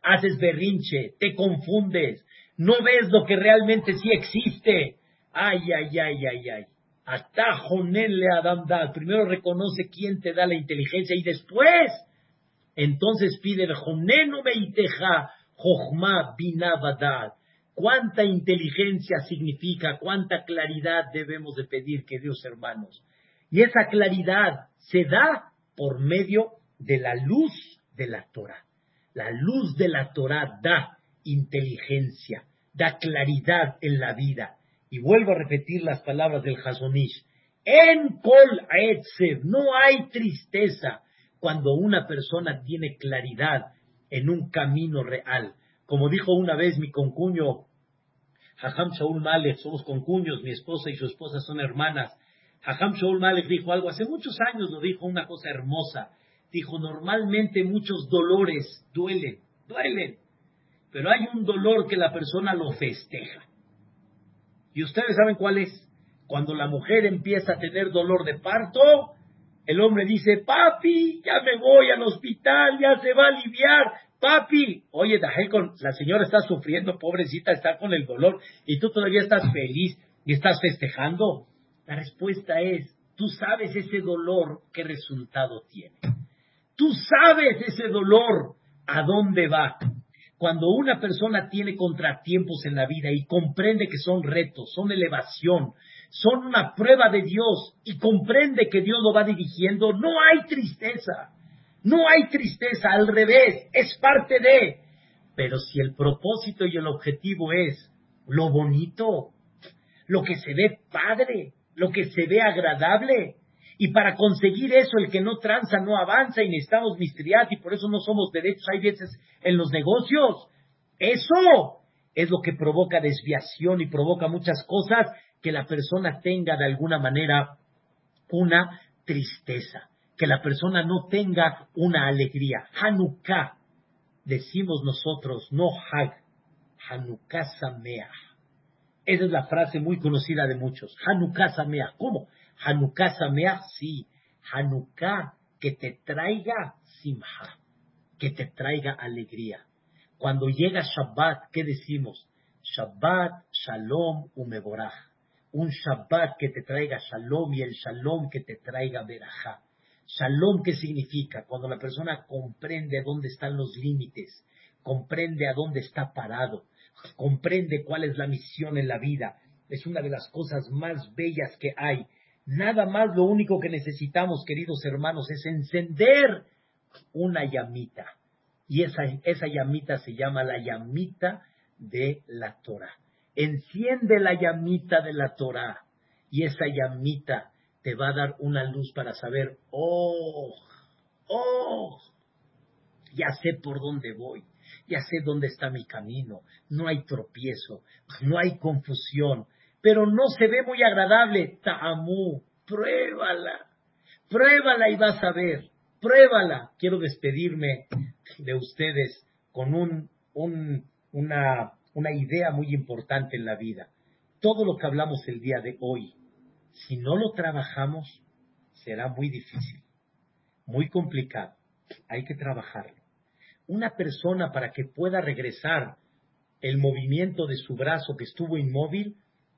[SPEAKER 2] haces berrinche, te confundes, no ves lo que realmente sí existe. Ay, ay, ay, ay, ay. Hasta Jonel Adam da. Primero reconoce quién te da la inteligencia y después, entonces pide Jonenu Beiteja Jochma Binabadad. ¿Cuánta inteligencia significa? ¿Cuánta claridad debemos de pedir, queridos hermanos? Y esa claridad se da por medio de la luz de la Torah. La luz de la Torah da inteligencia, da claridad en la vida. Y vuelvo a repetir las palabras del Hasonish. En Kol Aetzev no hay tristeza cuando una persona tiene claridad en un camino real. Como dijo una vez mi concuño Hajam Shaul Malek, somos concuños, mi esposa y su esposa son hermanas. Hajam Shaul Malek dijo algo, hace muchos años lo dijo, una cosa hermosa. Dijo, normalmente muchos dolores duelen, duelen, pero hay un dolor que la persona lo festeja. ¿Y ustedes saben cuál es? Cuando la mujer empieza a tener dolor de parto, el hombre dice, papi, ya me voy al hospital, ya se va a aliviar, papi. Oye, la señora está sufriendo, pobrecita, está con el dolor, y tú todavía estás feliz y estás festejando. La respuesta es, tú sabes ese dolor qué resultado tiene. Tú sabes ese dolor a dónde va. Cuando una persona tiene contratiempos en la vida y comprende que son retos, son elevación, son una prueba de Dios y comprende que Dios lo va dirigiendo, no hay tristeza, no hay tristeza, al revés, es parte de. Pero si el propósito y el objetivo es lo bonito, lo que se ve padre, lo que se ve agradable, y para conseguir eso, el que no tranza no avanza y necesitamos mistriat y por eso no somos derechos, hay veces en los negocios. Eso es lo que provoca desviación y provoca muchas cosas que la persona tenga de alguna manera una tristeza, que la persona no tenga una alegría. Hanukkah, decimos nosotros, no Hag, Hanukkah Sameach. Esa es la frase muy conocida de muchos. Hanukkah Sameach. ¿Cómo? Hanukkah Sameach, sí. Hanukkah, que te traiga simha, que te traiga alegría. Cuando llega Shabbat, ¿qué decimos? Shabbat, Shalom, Umeborah. Un Shabbat que te traiga Shalom y el Shalom que te traiga Berajá. Shalom, ¿qué significa? Cuando la persona comprende dónde están los límites, comprende a dónde está parado, comprende cuál es la misión en la vida. Es una de las cosas más bellas que hay. Nada más lo único que necesitamos, queridos hermanos, es encender una llamita. Y esa, esa llamita se llama la llamita de la Torah. Enciende la llamita de la Torah. Y esa llamita te va a dar una luz para saber, oh, oh, ya sé por dónde voy, ya sé dónde está mi camino, no hay tropiezo, no hay confusión, pero no se ve muy agradable. Ta'amú, pruébala, pruébala y vas a ver, pruébala. Quiero despedirme de ustedes con un, una, una idea muy importante en la vida. Todo lo que hablamos el día de hoy, si no lo trabajamos, será muy difícil, muy complicado. Hay que trabajarlo. Una persona para que pueda regresar el movimiento de su brazo que estuvo inmóvil,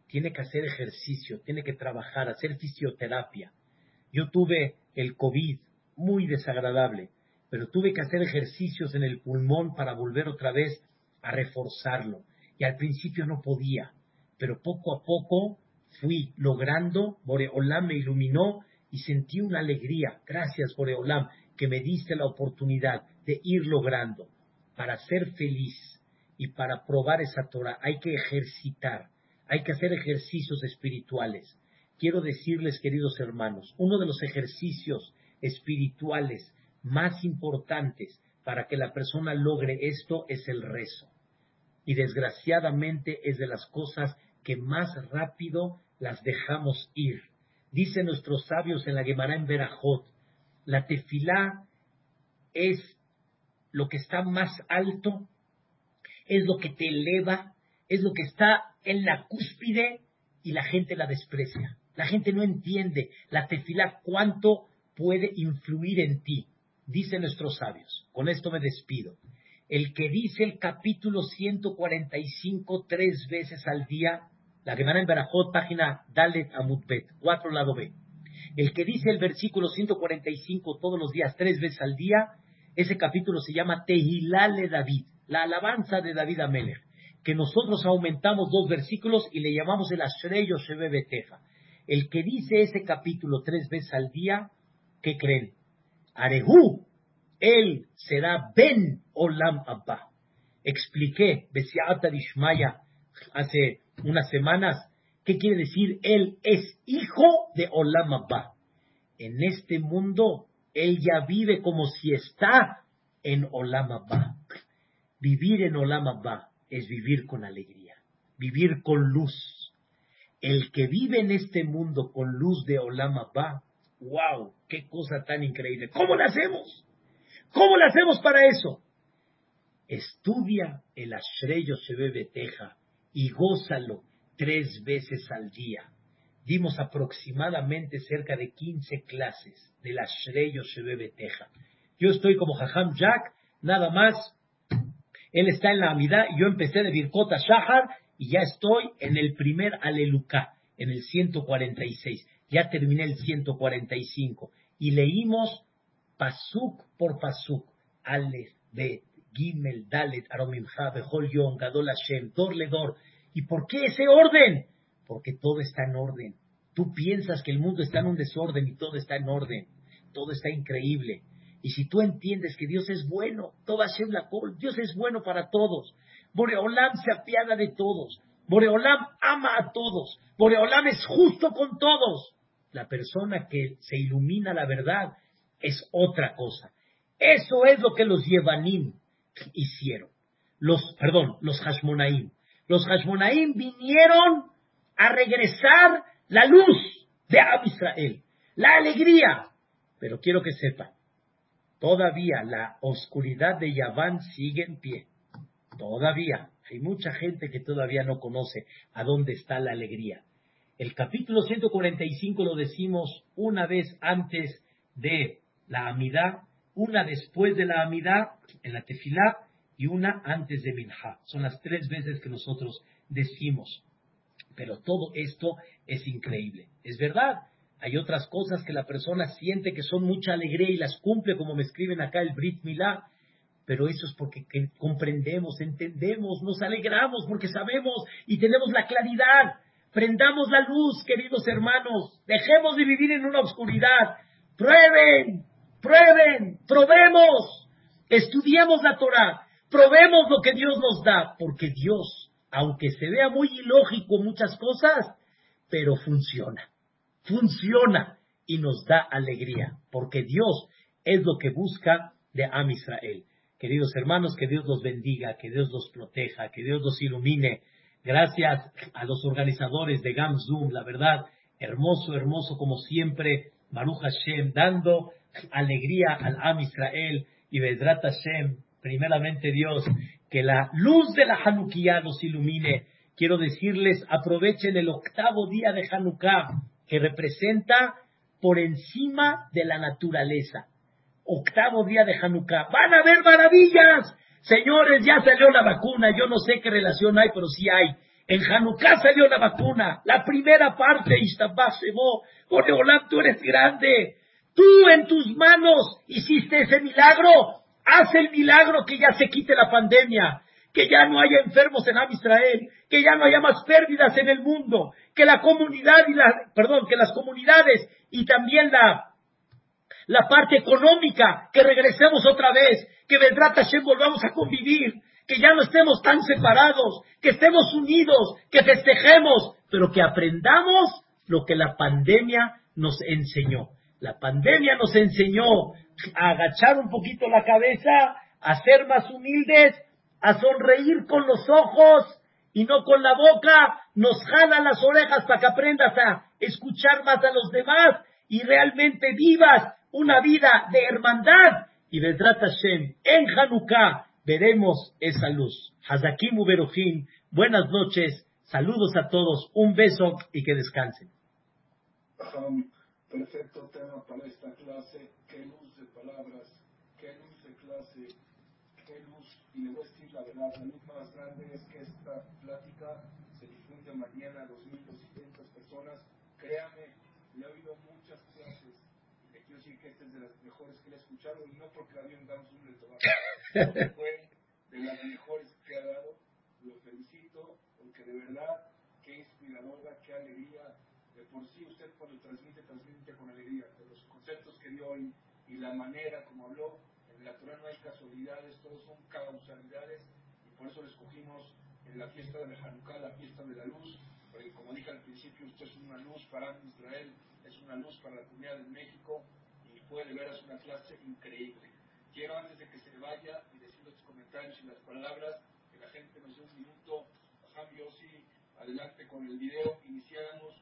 [SPEAKER 2] tiene que hacer ejercicio, tiene que trabajar, hacer fisioterapia. Yo tuve el COVID muy desagradable, pero tuve que hacer ejercicios en el pulmón para volver otra vez a reforzarlo. Y al principio no podía, pero poco a poco fui logrando, Boreolam me iluminó y sentí una alegría. Gracias, Boreolam, que me diste la oportunidad de ir logrando. Para ser feliz y para probar esa Torah hay que ejercitar, hay que hacer ejercicios espirituales. Quiero decirles, queridos hermanos, uno de los ejercicios espirituales más importantes para que la persona logre esto es el rezo. Y desgraciadamente es de las cosas que más rápido las dejamos ir. Dicen nuestros sabios en la Gemara en Berajot, la tefilá es lo que está más alto, es lo que te eleva, es lo que está en la cúspide y la gente la desprecia. La gente no entiende la tefilá cuánto puede influir en ti. Dicen nuestros sabios. Con esto me despido. El que dice el capítulo 145 tres veces al día la Gemara en Berajot, página Dalet Amutbet, cuatro lado B. El que dice el versículo 145 todos los días, tres veces al día, ese capítulo se llama Tehilale David, la alabanza de David Amelech, que nosotros aumentamos dos versículos y le llamamos el Ashreyo Beteja. El que dice ese capítulo tres veces al día, ¿qué creen? Arehu, él será Ben Olam Abba. Expliqué, Besiata Dishmaya, hace unas semanas, ¿qué quiere decir? Él es hijo de Olam Abba. En este mundo, él ya vive como si está en Olam Abba. Vivir en Olam Abba es vivir con alegría, vivir con luz. El que vive en este mundo con luz de Olam Abba, wow, qué cosa tan increíble. ¿Cómo lo hacemos? ¿Cómo lo hacemos para eso? Estudia el Ashreyo Shebe Teja y gózalo tres veces al día. Dimos aproximadamente cerca de 15 clases de la Shreyo Shebebe Teja. Yo estoy como Jajam Jack, nada más. Él está en la Amidad yo empecé de Birkota Shahar y ya estoy en el primer Aleluká, en el 146. Ya terminé el 145 y leímos pasuk por pasuk, Aleph, Bet, Gimel, Dalet, Aromimcha, Bejol Yon, Gadol Hashem, Dor Ledor. ¿Y por qué ese orden? Porque todo está en orden. Tú piensas que el mundo está en un desorden y todo está en orden. Todo está increíble. Y si tú entiendes que Dios es bueno, Dios es bueno para todos. Boreolam se apiada de todos. Boreolam ama a todos. Boreolam es justo con todos. La persona que se ilumina la verdad es otra cosa. Eso es lo que los Yevanim hicieron. Los, perdón, los Hashmonaim. Los Hashmonaim vinieron a regresar la luz de Ab Israel, la alegría. Pero quiero que sepan, todavía la oscuridad de Yaván sigue en pie. Todavía. Hay mucha gente que todavía no conoce a dónde está la alegría. El capítulo 145 lo decimos una vez antes de la Amidad, una después de la Amidad, en la Tefilá, y una antes de Minha. Son las tres veces que nosotros decimos. Pero todo esto es increíble. Es verdad, hay otras cosas que la persona siente que son mucha alegría y las cumple, como me escriben acá el Brit Milá. Pero eso es porque comprendemos, entendemos, nos alegramos porque sabemos y tenemos la claridad. Prendamos la luz, queridos hermanos. Dejemos de vivir en una oscuridad. Prueben, prueben, probemos. Estudiemos la Torah. Probemos lo que Dios nos da, porque Dios, aunque se vea muy ilógico muchas cosas, pero funciona, funciona y nos da alegría, porque Dios es lo que busca de Am Israel. Queridos hermanos, que Dios los bendiga, que Dios los proteja, que Dios los ilumine. Gracias a los organizadores de Gam Zoom, la verdad, hermoso, hermoso como siempre, Maruch Hashem, dando alegría al Am Israel y Vedrat Hashem primeramente Dios, que la luz de la Hanukkah nos ilumine. Quiero decirles, aprovechen el octavo día de Hanukkah, que representa por encima de la naturaleza. Octavo día de Hanukkah. Van a haber maravillas. Señores, ya salió la vacuna. Yo no sé qué relación hay, pero sí hay. En Hanukkah salió la vacuna. La primera parte, Ishtabasemo. Boreolam, tú eres grande. Tú en tus manos hiciste ese milagro. Haz el milagro que ya se quite la pandemia, que ya no haya enfermos en Am Israel, que ya no haya más pérdidas en el mundo, que la comunidad y la, perdón, que las comunidades y también la, la parte económica, que regresemos otra vez, que vendrá Hashem volvamos a convivir, que ya no estemos tan separados, que estemos unidos, que festejemos, pero que aprendamos lo que la pandemia nos enseñó. La pandemia nos enseñó a agachar un poquito la cabeza, a ser más humildes, a sonreír con los ojos y no con la boca, nos jala las orejas para que aprendas a escuchar más a los demás y realmente vivas una vida de hermandad. Y Vedrat Hashem, en Hanukkah veremos esa luz. Hazakim Uberujim, buenas noches, saludos a todos, un beso y que descansen.
[SPEAKER 1] perfecto tema para esta clase, qué luz de palabras, qué luz de clase, qué luz, y decir la verdad, la luz más grande es que esta plática se difunde mañana a 2.200 personas, créame, le he oído muchas clases, le quiero decir que esta es de las mejores que le he escuchado, y no porque la vi en Damos un fue de las mejores que ha dado, lo felicito, porque de verdad, qué inspiradora, qué alegría, de por sí usted cuando transmite, transmite con alegría, de los conceptos que dio hoy y la manera como habló, la Torah no hay casualidades, todos son causalidades, y por eso le escogimos en la fiesta de Hanukkah, la fiesta de la luz, porque como dije al principio, usted es una luz para Israel, es una luz para la comunidad de México, y puede ver, es una clase increíble. Quiero antes de que se vaya y decir los comentarios y las palabras, que la gente nos dé un minuto, Javi Yossi, adelante con el video, iniciamos